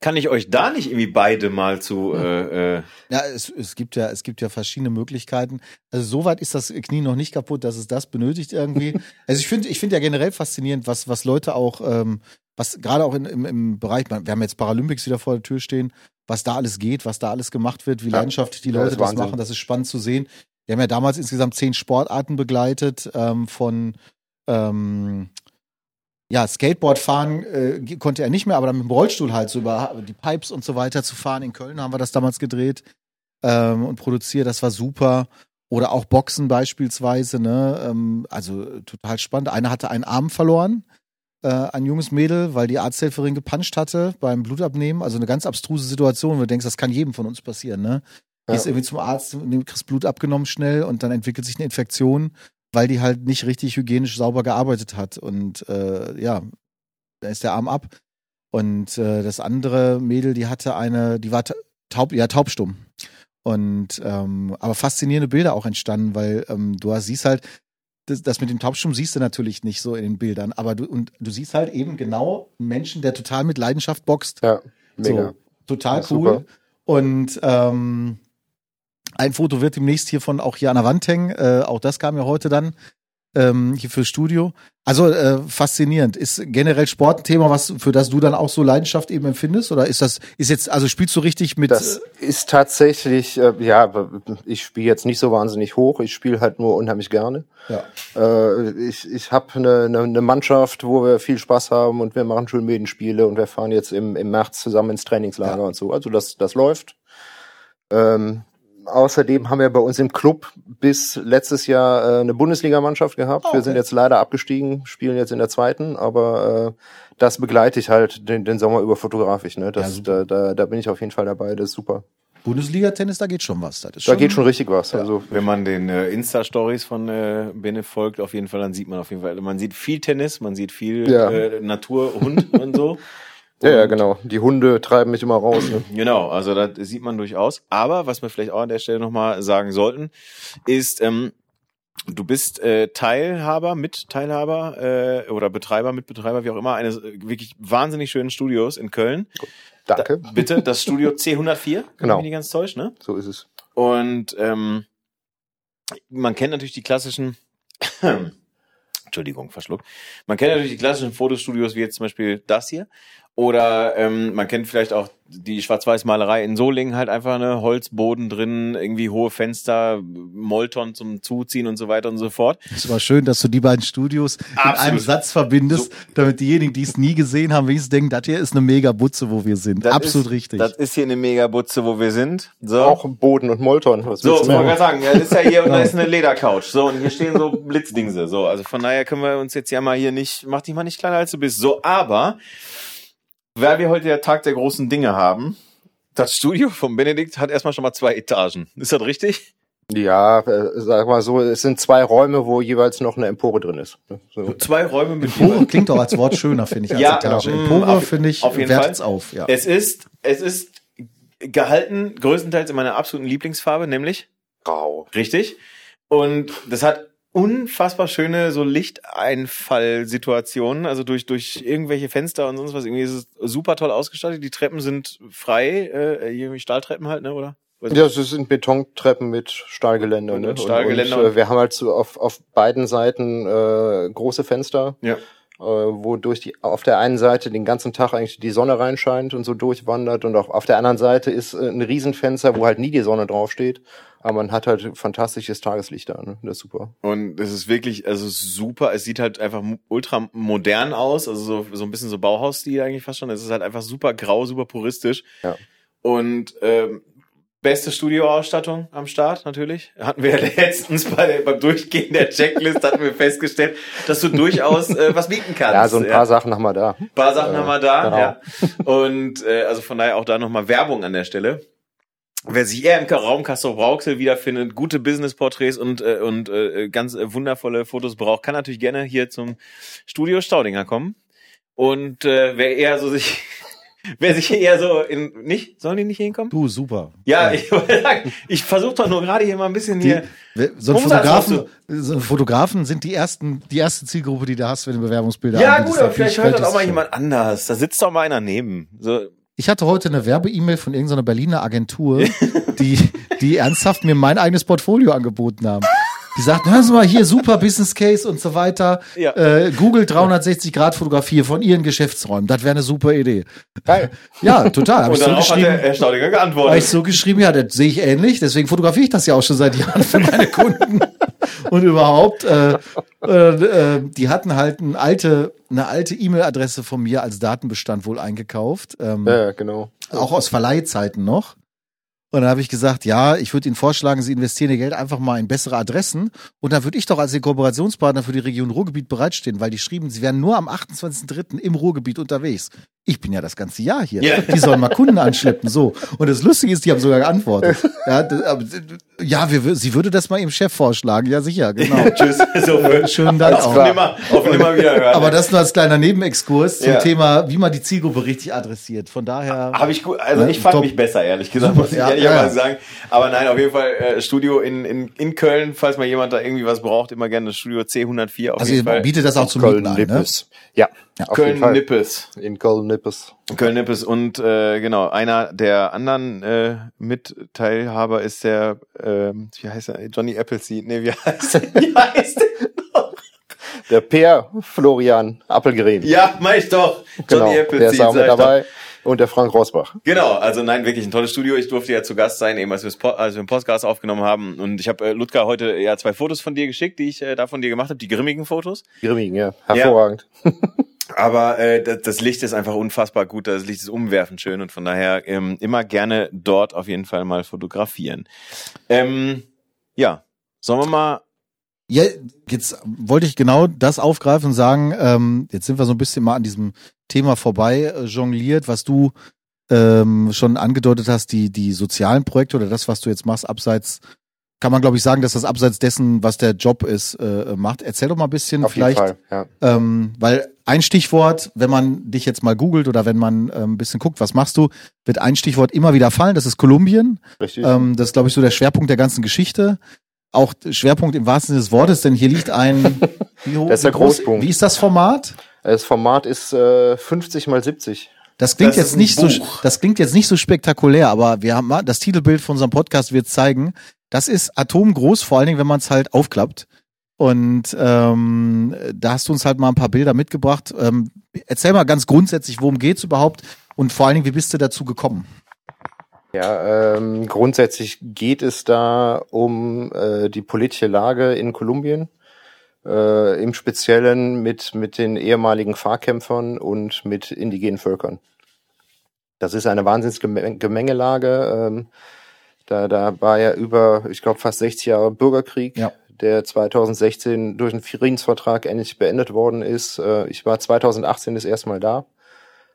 Kann ich euch da nicht irgendwie beide mal zu, äh, äh, Ja, es, es gibt ja, es gibt ja verschiedene Möglichkeiten. Also soweit ist das Knie noch nicht kaputt, dass es das benötigt irgendwie. also ich finde, ich finde ja generell faszinierend, was, was Leute auch, ähm, was gerade auch in, im, im Bereich, wir haben jetzt Paralympics wieder vor der Tür stehen, was da alles geht, was da alles gemacht wird, wie Ja. leidenschaftlich die Leute das Wahnsinn. machen, das ist spannend zu sehen. Wir haben ja damals insgesamt zehn Sportarten begleitet, ähm, von ähm, ja, Skateboard fahren äh, konnte er nicht mehr, aber dann mit dem Rollstuhl halt so über die Pipes und so weiter zu fahren. In Köln haben wir das damals gedreht ähm, und produziert. Das war super. Oder auch Boxen beispielsweise, ne? Ähm, also total spannend. Einer hatte einen Arm verloren, äh, ein junges Mädel, weil die Arzthelferin gepuncht hatte beim Blutabnehmen. Also eine ganz abstruse Situation, wo du denkst, das kann jedem von uns passieren, ne? Ja. Gehst irgendwie zum Arzt, kriegst Blut abgenommen schnell und dann entwickelt sich eine Infektion, weil die halt nicht richtig hygienisch sauber gearbeitet hat. Und äh, ja, da ist der Arm ab. Und äh, das andere Mädel, die hatte eine, die war ta- taub, ja, taubstumm. Und ähm, aber faszinierende Bilder auch entstanden, weil ähm, du siehst halt, das, das mit dem Taubstumm siehst du natürlich nicht so in den Bildern, aber du und du siehst halt eben genau einen Menschen, der total mit Leidenschaft boxt. Ja, mega. So, total Ja, cool. super. Und ähm, ein Foto wird demnächst hiervon auch hier an der Wand hängen. Äh, auch das kam ja heute dann ähm, hier fürs Studio. Also äh, faszinierend. Ist generell Sport ein Thema, was für das du dann auch so Leidenschaft eben empfindest? Oder ist das, ist jetzt, also spielst du richtig mit Das ist tatsächlich, äh, ja, ich spiele jetzt nicht so wahnsinnig hoch, ich spiele halt nur unheimlich gerne. ja. Äh, ich ich habe eine, eine, eine Mannschaft, wo wir viel Spaß haben und wir machen Schulmedenspiele und wir fahren jetzt im, im März zusammen ins Trainingslager Ja. und so. Also das, das läuft. Ähm, außerdem haben wir bei uns im Club bis letztes Jahr äh, eine Bundesligamannschaft gehabt. Wir okay. sind jetzt leider abgestiegen, spielen jetzt in der zweiten, aber äh, das begleite ich halt den, den Sommer über fotografisch. Ne? Ja, Das, super. da, da, da bin ich auf jeden Fall dabei, das ist super. Bundesliga-Tennis, da geht schon was. Das ist Da geht schon richtig was. Also wenn man den äh, Insta-Stories von äh, Bene folgt, auf jeden Fall, dann sieht man auf jeden Fall, man sieht viel Tennis, man sieht viel Ja. äh, Natur, Hund und so. ja, ja, genau. Die Hunde treiben mich immer raus. Ne? Genau, also das sieht man durchaus. Aber was wir vielleicht auch an der Stelle nochmal sagen sollten, ist, ähm, du bist äh, Teilhaber, Mitteilhaber äh, oder Betreiber, Mitbetreiber, wie auch immer, eines äh, wirklich wahnsinnig schönen Studios in Köln. Danke. Da, bitte, das Studio C104, wenn Genau. ich mich nicht ganz täuscht, ne? So ist es. Und ähm, man kennt natürlich die klassischen, Entschuldigung, verschluckt. Man kennt natürlich die klassischen Fotostudios wie jetzt zum Beispiel das hier. Oder ähm, man kennt vielleicht auch die Schwarz-Weiß-Malerei in Solingen, halt einfach eine Holzboden drin, irgendwie hohe Fenster, Molton zum Zuziehen und so weiter und so fort. Es war schön, dass du die beiden Studios in Absolut. einem Satz verbindest, damit diejenigen, die es nie gesehen haben, wenigstens denken, das hier ist eine mega Butze, wo wir sind. Das Absolut ist, richtig. Das ist hier eine Megabutze, wo wir sind. So. Auch Boden und Molton. Was So, wollte mehr? ich gerade sagen. Ja, das ist ja hier und da ist eine Ledercouch. So, und hier stehen so Blitzdingse. So, also von daher können wir uns jetzt ja mal hier nicht, mach dich mal nicht kleiner als du bist. So, aber, weil wir heute der Tag der großen Dinge haben, das Studio von Benedikt hat erstmal schon mal zwei Etagen. Ist das richtig? Ja, äh, sag mal so, es sind zwei Räume, wo jeweils noch eine Empore drin ist. So. Zwei Räume mit Empore klingt doch als Wort schöner, finde ich, als Ja, Etage. genau. Empore, finde ich, auf jeden Fall. auf. Ja. Es ist, es ist gehalten größtenteils in meiner absoluten Lieblingsfarbe, nämlich Grau. richtig. Und das hat unfassbar schöne so Lichteinfallsituationen, also durch durch irgendwelche Fenster und sonst was. Irgendwie ist es super toll ausgestattet. Die Treppen sind frei, äh, irgendwie Stahltreppen halt, ne, oder? Ja, es sind Betontreppen mit Stahlgeländer. Und- ne? und Stahlgeländer Und, äh, wir haben halt so auf, auf beiden Seiten äh, große Fenster, Ja. Äh, wo durch die auf der einen Seite den ganzen Tag eigentlich die Sonne reinscheint und so durchwandert und auch auf der anderen Seite ist äh, ein Riesenfenster, wo halt nie die Sonne draufsteht, aber man hat halt fantastisches Tageslicht da. Ne? Das ist super. Und es ist wirklich, also super. Es sieht halt einfach ultra modern aus, also so, so ein bisschen so Bauhausstil eigentlich fast schon. Es ist halt einfach super grau, super puristisch. Ja. Und ähm, beste Studioausstattung am Start natürlich. Hatten wir ja letztens bei der, beim Durchgehen der Checklist hatten wir festgestellt, dass du durchaus äh, was bieten kannst. Ja, so ein paar Sachen haben wir da. Ein paar Sachen Äh, haben wir da, genau. ja. Und äh, also von daher auch da nochmal Werbung an der Stelle. Wer sich eher im Raum Castro Brauxel wiederfindet, gute Business-Porträts und, äh, und äh, ganz äh, wundervolle Fotos braucht, kann natürlich gerne hier zum Studio Staudinger kommen. Und äh, wer eher so sich, wer sich eher so in, nicht, sollen die nicht hinkommen? Du, super. Ja, ich wollte sagen, ich versuche doch nur gerade hier mal ein bisschen hier. Die, so ein Fotografen, so Fotografen sind die ersten, die erste Zielgruppe, die du hast, wenn du Bewerbungsbilder Ja, gut, aber vielleicht ich, hört das auch mal jemand anders. Da sitzt doch mal einer neben. So, Ich hatte heute eine Werbe-E-Mail von irgendeiner Berliner Agentur, die, die ernsthaft mir mein eigenes Portfolio angeboten haben. Die sagten, hören Sie mal hier, super Business Case und so weiter. Ja. Äh, Google 360 Grad Fotografie von Ihren Geschäftsräumen. Das wäre eine super Idee. Geil. Ja, total. Hab und ich so dann auch hat der. Herr Staudinger Habe geantwortet. ich so geschrieben, ja, das sehe ich ähnlich, deswegen fotografiere ich das ja auch schon seit Jahren für meine Kunden. Und überhaupt, äh, äh, äh, die hatten halt eine alte, eine alte E-Mail-Adresse von mir als Datenbestand wohl eingekauft. Ähm, Ja, genau. auch aus Verleihzeiten noch. Und dann habe ich gesagt, ja, ich würde Ihnen vorschlagen, Sie investieren Ihr Geld einfach mal in bessere Adressen. Und dann würde ich doch als Ihr Kooperationspartner für die Region Ruhrgebiet bereitstehen, weil die schrieben, Sie wären nur am 28.03. im Ruhrgebiet unterwegs. Ich bin ja das ganze Jahr hier. Ja. Die sollen mal Kunden anschleppen, so. Und das Lustige ist, die haben sogar geantwortet. Ja, das, ja wir, sie würde das mal Ihrem Chef vorschlagen. Ja, sicher, genau. Tschüss. So, Schönen Dank auf auch. nimmer, auf nimmer wieder hören. Aber das nur als kleiner Nebenexkurs zum Ja. Thema, wie man die Zielgruppe richtig adressiert. Von daher. Habe ich gut, also Ja, ich fand top. mich besser, ehrlich gesagt, muss ich Ja, ehrlicherweise ja. sagen. Aber nein, auf jeden Fall äh, Studio in, in, in Köln, falls mal jemand da irgendwie was braucht, immer gerne das Studio C104 auf Also jeden ihr Fall. bietet das auch zum Mieten an, ne? Ja. Köln-Nippes. In Köln-Nippes. Köln-Nippes und äh, genau, einer der anderen äh, Mitteilhaber ist der, ähm, wie heißt er, Johnny Appleseed, nee, wie heißt der? Wie heißt der noch? Der Per Florian Appelgren. Ja, mach ich doch. genau. Johnny Der Appleseed. ist auch mit dabei. Und der Frank Rosbach. Genau, also nein, wirklich ein tolles Studio. Ich durfte ja zu Gast sein, eben als wir, Po- als wir den Podcast aufgenommen haben. Und ich habe äh, Ludger heute ja zwei Fotos von dir geschickt, die ich äh, da von dir gemacht habe, die grimmigen Fotos. Grimmigen, ja. Hervorragend. Aber äh, das, Licht ist einfach unfassbar gut, das Licht ist umwerfend schön und von daher ähm, immer gerne dort auf jeden Fall mal fotografieren. Ähm, ja, sollen wir mal Ja, jetzt wollte ich genau das aufgreifen und sagen, ähm, jetzt sind wir so ein bisschen mal an diesem Thema vorbei äh, jongliert, was du ähm, schon angedeutet hast, die, die sozialen Projekte oder das, was du jetzt machst, abseits, kann man glaube ich sagen, dass das abseits dessen, was der Job ist, äh, macht. Erzähl doch mal ein bisschen Auf jeden vielleicht, Fall, ja. ähm, weil ein Stichwort, wenn man dich jetzt mal googelt oder wenn man ähm, ein bisschen guckt, was machst du, wird ein Stichwort immer wieder fallen, das ist Kolumbien. Richtig. Ähm, das ist, glaube ich, so der Schwerpunkt der ganzen Geschichte. Auch Schwerpunkt im wahrsten Sinne des Wortes, denn hier liegt ein. Wie, hoch, Das ist der Großpunkt. Wie ist das Format? das Format ist äh, 50 mal 70. Das klingt Das jetzt nicht so, Buch. das klingt jetzt nicht so spektakulär, aber wir haben mal, das Titelbild von unserem Podcast wird zeigen. Das ist atomgroß, vor allen Dingen, wenn man es halt aufklappt. Und ähm, da hast du uns halt mal ein paar Bilder mitgebracht. Ähm, erzähl mal ganz grundsätzlich, worum geht's überhaupt? Und vor allen Dingen, wie bist du dazu gekommen? Ja, ähm, grundsätzlich geht es da um äh, die politische Lage in Kolumbien, äh, im Speziellen mit, mit den ehemaligen Fahrkämpfern und mit indigenen Völkern. Das ist eine Wahnsinnsgemengelage. Ähm, da, da war ja über, ich glaube, fast 60 Jahre Bürgerkrieg, Ja. der 2016 durch einen Friedensvertrag endlich beendet worden ist. Äh, ich war 2018 das erste Mal da.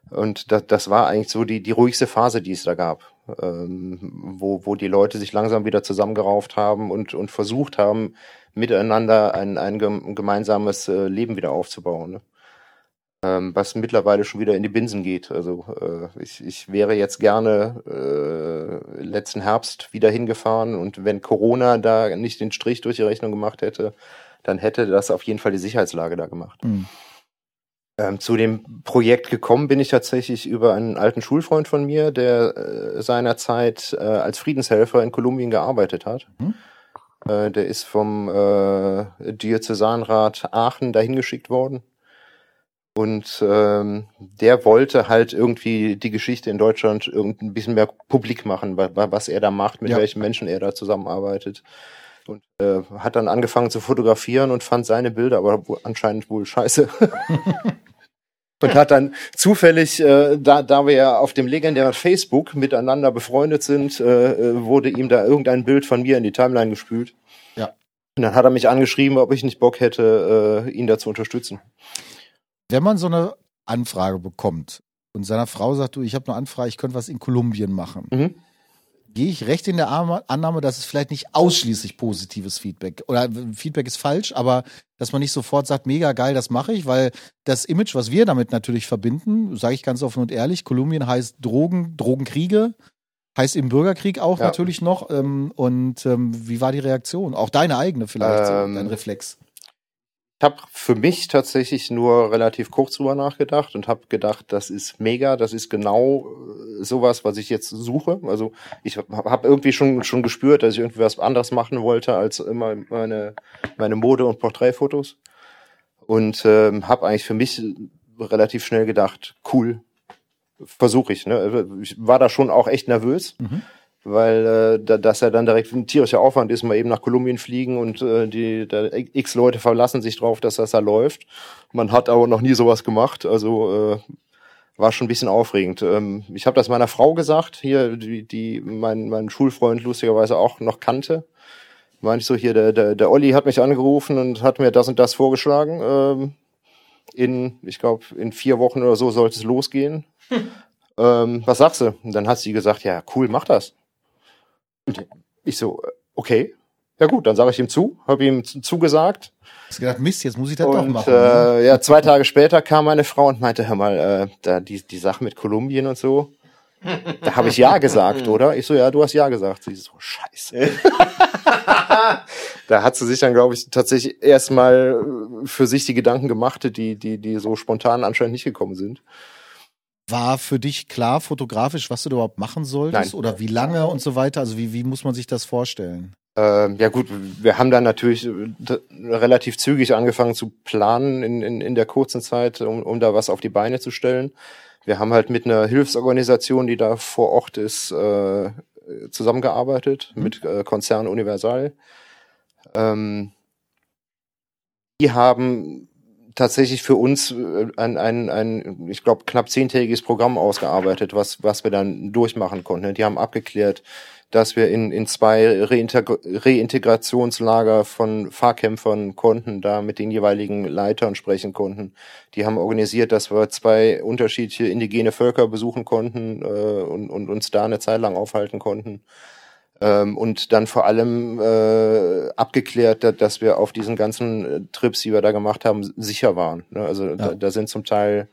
Und das, das war eigentlich so die, die ruhigste Phase, die es da gab. ähm, wo, wo die Leute sich langsam wieder zusammengerauft haben und, und versucht haben, miteinander ein, ein gemeinsames äh, Leben wieder aufzubauen. Ne? Ähm, was mittlerweile schon wieder in die Binsen geht. Also äh, ich, ich wäre jetzt gerne äh, letzten Herbst wieder hingefahren und wenn Corona da nicht den Strich durch die Rechnung gemacht hätte, dann hätte das auf jeden Fall die Sicherheitslage da gemacht. Mhm. Ähm, zu dem Projekt gekommen bin ich tatsächlich über einen alten Schulfreund von mir, der äh, seinerzeit äh, als Friedenshelfer in Kolumbien gearbeitet hat. Mhm. Äh, der ist vom äh, Diözesanrat Aachen dahin geschickt worden. Und ähm, der wollte halt irgendwie die Geschichte in Deutschland ein bisschen mehr publik machen, was er da macht, mit ja. welchen Menschen er da zusammenarbeitet und äh, hat dann angefangen zu fotografieren und fand seine Bilder aber anscheinend wohl scheiße. und hat dann zufällig, äh, da, da wir ja auf dem legendären Facebook miteinander befreundet sind, äh, äh, wurde ihm da irgendein Bild von mir in die Timeline gespült. Ja. Und dann hat er mich angeschrieben, ob ich nicht Bock hätte, äh, ihn da zu unterstützen. Wenn man so eine Anfrage bekommt und seiner Frau sagt, du, ich habe eine Anfrage, ich könnte was in Kolumbien machen. Mhm gehe ich recht in der Annahme, dass es vielleicht nicht ausschließlich positives Feedback oder Feedback ist falsch, aber dass man nicht sofort sagt, mega geil, das mache ich, weil das Image, was wir damit natürlich verbinden, sage ich ganz offen und ehrlich, Kolumbien heißt Drogen, Drogenkriege, heißt im Bürgerkrieg auch ja. natürlich noch. Ähm, und ähm, wie war die Reaktion? Auch deine eigene vielleicht, ähm, dein Reflex habe für mich tatsächlich nur relativ kurz drüber nachgedacht und habe gedacht, das ist mega, das ist genau äh, sowas, was ich jetzt suche. Also ich habe hab irgendwie schon schon gespürt, dass ich irgendwie was anderes machen wollte als immer meine meine Mode und Porträtfotos und ähm, habe eigentlich für mich relativ schnell gedacht, cool, versuche ich. Ne? Also ich war da schon auch echt nervös. Mhm weil äh, da, dass er dann direkt ein tierischer Aufwand ist, mal eben nach Kolumbien fliegen und äh, die da x Leute verlassen sich drauf, dass das da läuft. Man hat aber noch nie sowas gemacht, also äh, war schon ein bisschen aufregend. Ähm, ich habe das meiner Frau gesagt, hier die, die mein mein Schulfreund lustigerweise auch noch kannte. Meine ich so hier der der der Olli hat mich angerufen und hat mir das und das vorgeschlagen. Ähm, in ich glaube in vier Wochen oder so sollte es losgehen. Hm. Ähm, was sagst du? Und dann hat sie gesagt, ja cool, mach das. Ich so, okay, ja gut, dann sage ich ihm zu, habe ihm zugesagt. Hast gedacht, Mist, jetzt muss ich das und, doch machen. Äh, ne? ja, zwei Tage später kam meine Frau und meinte, hör mal, äh, da die, die Sache mit Kolumbien und so, da habe ich ja gesagt, oder? Ich so, ja, du hast ja gesagt. Sie so, scheiße. da hat sie sich dann, glaube ich, tatsächlich erstmal für sich die Gedanken gemacht, die, die, die so spontan anscheinend nicht gekommen sind. War für dich klar fotografisch, was du überhaupt machen solltest? Nein. Oder wie lange und so weiter? Also wie, wie muss man sich das vorstellen? Ähm, ja gut, wir haben dann natürlich äh, relativ zügig angefangen zu planen in, in, in der kurzen Zeit, um, um da was auf die Beine zu stellen. Wir haben halt mit einer Hilfsorganisation, die da vor Ort ist, äh, zusammengearbeitet, mhm. mit äh, Konzern Universal. Ähm, die haben tatsächlich für uns äh, ein, ein, ein ich glaube, knapp zehntägiges Programm ausgearbeitet, was, was wir dann durchmachen konnten. Die haben abgeklärt, dass wir in, in zwei Reinteg Reintegrationslager von Fahrkämpfern konnten, da mit den jeweiligen Leitern sprechen konnten. Die haben organisiert, dass wir zwei unterschiedliche indigene Völker besuchen konnten äh, und, und uns da eine Zeit lang aufhalten konnten ähm, und dann vor allem äh, abgeklärt, dass wir auf diesen ganzen äh, Trips, die wir da gemacht haben, sicher waren. Ne? Also ja. da, da sind zum Teil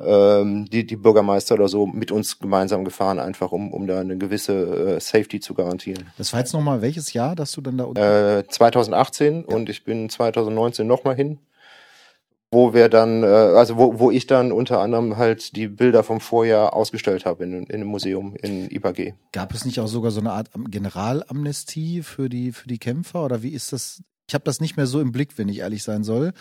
ähm, die, die Bürgermeister oder so mit uns gemeinsam gefahren, einfach um, um da eine gewisse äh, Safety zu garantieren. Das war jetzt nochmal welches Jahr, dass du dann da? Äh, 2018 ja. und ich bin 2019 nochmal hin wo wir dann, äh, also wo, wo ich dann unter anderem halt die Bilder vom Vorjahr ausgestellt habe in, in einem Museum in IBAG. Gab es nicht auch sogar so eine Art Generalamnestie für die für die Kämpfer oder wie ist das? Ich habe das nicht mehr so im Blick, wenn ich ehrlich sein soll.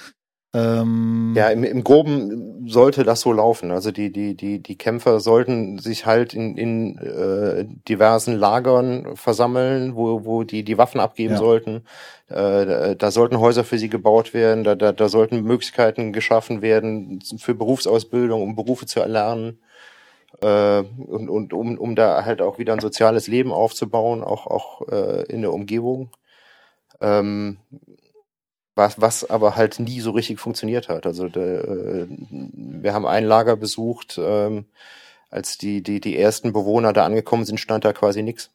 Ähm ja, im, im Groben sollte das so laufen. Also die, die, die, die Kämpfer sollten sich halt in, in äh, diversen Lagern versammeln, wo, wo die die Waffen abgeben ja. sollten. Äh, da sollten Häuser für sie gebaut werden, da, da, da sollten Möglichkeiten geschaffen werden für Berufsausbildung, um Berufe zu erlernen. Äh, und, und um, um da halt auch wieder ein soziales Leben aufzubauen, auch, auch äh, in der Umgebung. Ähm, was, was aber halt nie so richtig funktioniert hat. Also de, äh, wir haben ein Lager besucht, ähm, als die, die, die ersten Bewohner da angekommen sind, stand da quasi nichts.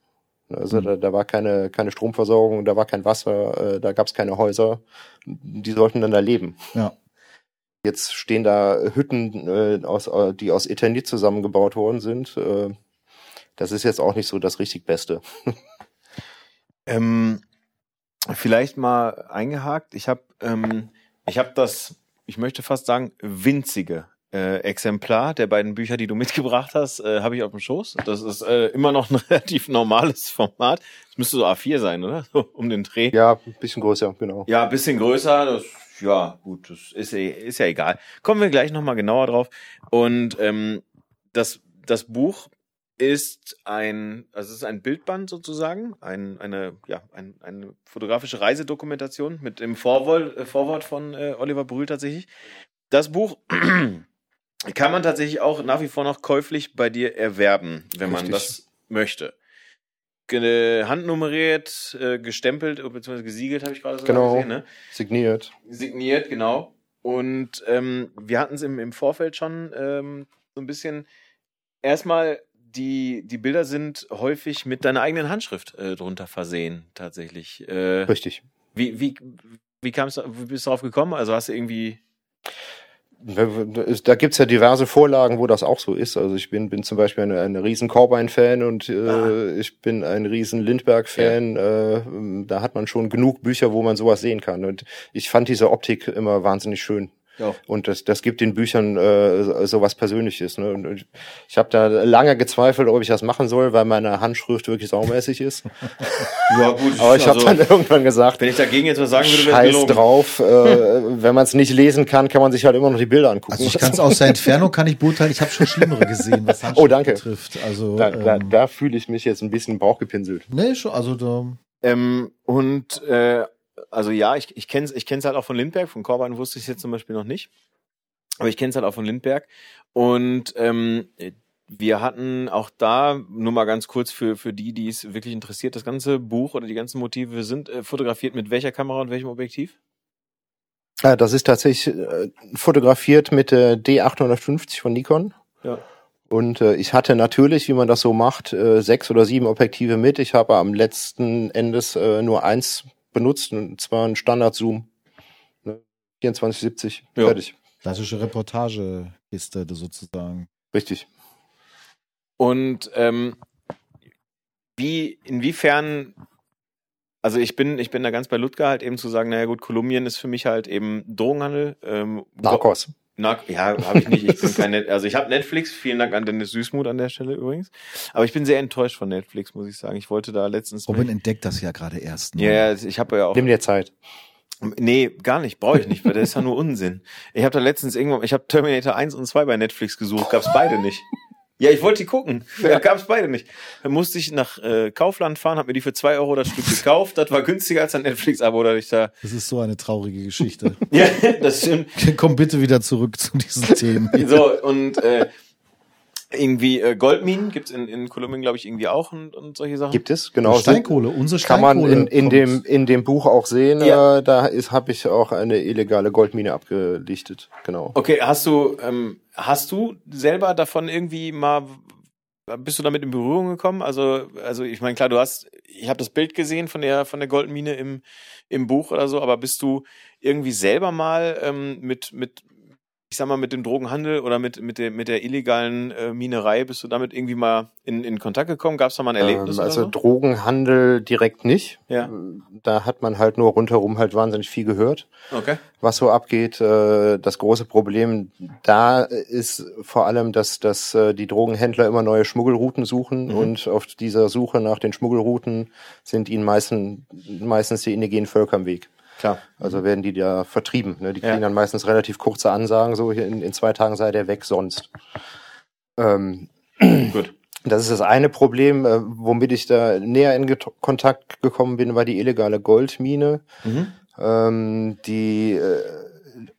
Also Mhm. da, da war keine, keine Stromversorgung, da war kein Wasser, äh, da gab es keine Häuser. Die sollten dann da leben. Ja. Jetzt stehen da Hütten, äh, aus, äh, die aus Eternit zusammengebaut worden sind. Äh, das ist jetzt auch nicht so das richtig Beste. Ähm, vielleicht mal eingehakt. Ich habe ähm, ich habe das, ich möchte fast sagen, winzige äh, Exemplar der beiden Bücher, die du mitgebracht hast, äh, habe ich auf dem Schoß. Das ist äh, immer noch ein relativ normales Format. Das müsste so A4 sein, oder? So um den Dreh. Ja, ein bisschen größer, genau. Ja, ein bisschen größer. Das, ja, gut, das ist, eh- ist ja egal. Kommen wir gleich nochmal genauer drauf. Und ähm, das, das Buch ist ein, also es ist ein Bildband sozusagen, ein, eine, ja, ein, eine fotografische Reisedokumentation mit dem Vorwort, äh, Vorwort von äh, Oliver Brühl tatsächlich. Das Buch kann man tatsächlich auch nach wie vor noch käuflich bei dir erwerben, wenn man Richtig. das möchte. Handnummeriert, äh, gestempelt bzw. gesiegelt, habe ich gerade so Genau. gesehen, ne? Signiert. Signiert, genau. Und ähm, wir hatten es im, im Vorfeld schon ähm, so ein bisschen. Erstmal, die, die Bilder sind häufig mit deiner eigenen Handschrift äh, drunter versehen, tatsächlich. Äh, Richtig. wie wie, wie, kam's, wie bist du darauf gekommen? Also hast du irgendwie. Da gibt's ja diverse Vorlagen, wo das auch so ist. Also ich bin, bin zum Beispiel eine, eine riesen Corbijn-Fan und äh, Ah. ich bin ein riesen Lindbergh-Fan. Äh, da hat man schon genug Bücher, wo man sowas sehen kann. Und ich fand diese Optik immer wahnsinnig schön. Ja. Und das, das gibt den Büchern äh, so was Persönliches. Ne? Und ich, habe da lange gezweifelt, ob ich das machen soll, weil meine Handschrift wirklich saumäßig ist. Ja, gut. Aber ich habe dann irgendwann gesagt, wenn ich dagegen jetzt was sagen würde, Scheiß drauf. Äh, wenn man es nicht lesen kann, kann man sich halt immer noch die Bilder angucken. Also ich kann es aus der Entfernung kann ich beurteilen. Ich habe schon Schlimmere gesehen, was Handschrift Oh, danke. betrifft. Also da, da, ähm, da fühle ich mich jetzt ein bisschen bauchgepinselt. nee, schon. Also da, Ähm, und äh, also ja, ich, ich kenne es ich kenn's halt auch von Lindberg, von Korban wusste ich jetzt zum Beispiel noch nicht. Aber ich kenne es halt auch von Lindberg. Und ähm, wir hatten auch da, nur mal ganz kurz für, für die, die es wirklich interessiert, das ganze Buch oder die ganzen Motive sind äh, fotografiert mit welcher Kamera und welchem Objektiv? Ja, das ist tatsächlich äh, fotografiert mit der D850 von Nikon. Ja. Und äh, ich hatte natürlich, wie man das so macht, äh, sechs oder sieben Objektive mit. Ich habe am letzten Endes äh, nur eins benutzt, und zwar ein Standard-Zoom. Ne? 2470, Ja. fertig. klassische Reportagekiste sozusagen. Richtig. Und ähm, wie, inwiefern, also ich bin, ich bin da ganz bei Ludger halt eben zu sagen, naja gut, Kolumbien ist für mich halt eben Drogenhandel. Ähm, Narcos. Na, ja, habe ich nicht. Ich bin kein Net also ich habe Netflix. Vielen Dank an Dennis Süßmuth an der Stelle übrigens. Aber ich bin sehr enttäuscht von Netflix, muss ich sagen. Ich wollte da letztens. Robin entdeckt das ja gerade erst. ne? ja, ja, ich habe ja auch. Nimm dir Zeit. Nee, gar nicht. Brauche ich nicht, weil das ist ja nur Unsinn. Ich habe da letztens irgendwann, ich habe Terminator 1 und 2 bei Netflix gesucht, gab's beide nicht. Ja, ich wollte die gucken. Ja. Gab's beide nicht. Dann musste ich nach äh, Kaufland fahren, habe mir die für zwei Euro das Stück gekauft. Das war günstiger als ein Netflix-Abo, da ich da. Das ist so eine traurige Geschichte. Ja, das stimmt. Komm bitte wieder zurück zu diesen Themen. So, und äh, irgendwie äh, Goldminen gibt's in, in Kolumbien, glaube ich, irgendwie auch und, und solche Sachen. Gibt es, genau. Steinkohle, unsere Kann Steinkohle. man in, in, dem, in dem Buch auch sehen. Ja. Äh, da ist habe ich auch eine illegale Goldmine abgelichtet. Genau. Okay, hast du, ähm, hast du selber davon irgendwie mal, bist du damit in Berührung gekommen? Also, also ich meine, klar, du hast, ich habe das Bild gesehen von der von der Goldmine im im Buch oder so, aber bist du irgendwie selber mal ähm, mit mit ich sag mal, mit dem Drogenhandel oder mit, mit, der, mit der illegalen äh, Minerei, bist du damit irgendwie mal in, in Kontakt gekommen? Gab es da mal ein Erlebnis? Ähm, also so? Drogenhandel direkt nicht. Ja. Da hat man halt nur rundherum halt wahnsinnig viel gehört, Okay. was so abgeht. Äh, Das große Problem da ist vor allem, dass, dass äh, die Drogenhändler immer neue Schmuggelrouten suchen Mhm. und auf dieser Suche nach den Schmuggelrouten sind ihnen meistens, meistens die indigenen Völker im Weg. Klar. Also werden die da vertrieben. Ne? Die Ja. kriegen dann meistens relativ kurze Ansagen, so hier in, in zwei Tagen sei der weg, sonst. Ähm, Gut. das ist das eine Problem, äh, womit ich da näher in Get Kontakt gekommen bin, war die illegale Goldmine, Mhm. ähm, die äh,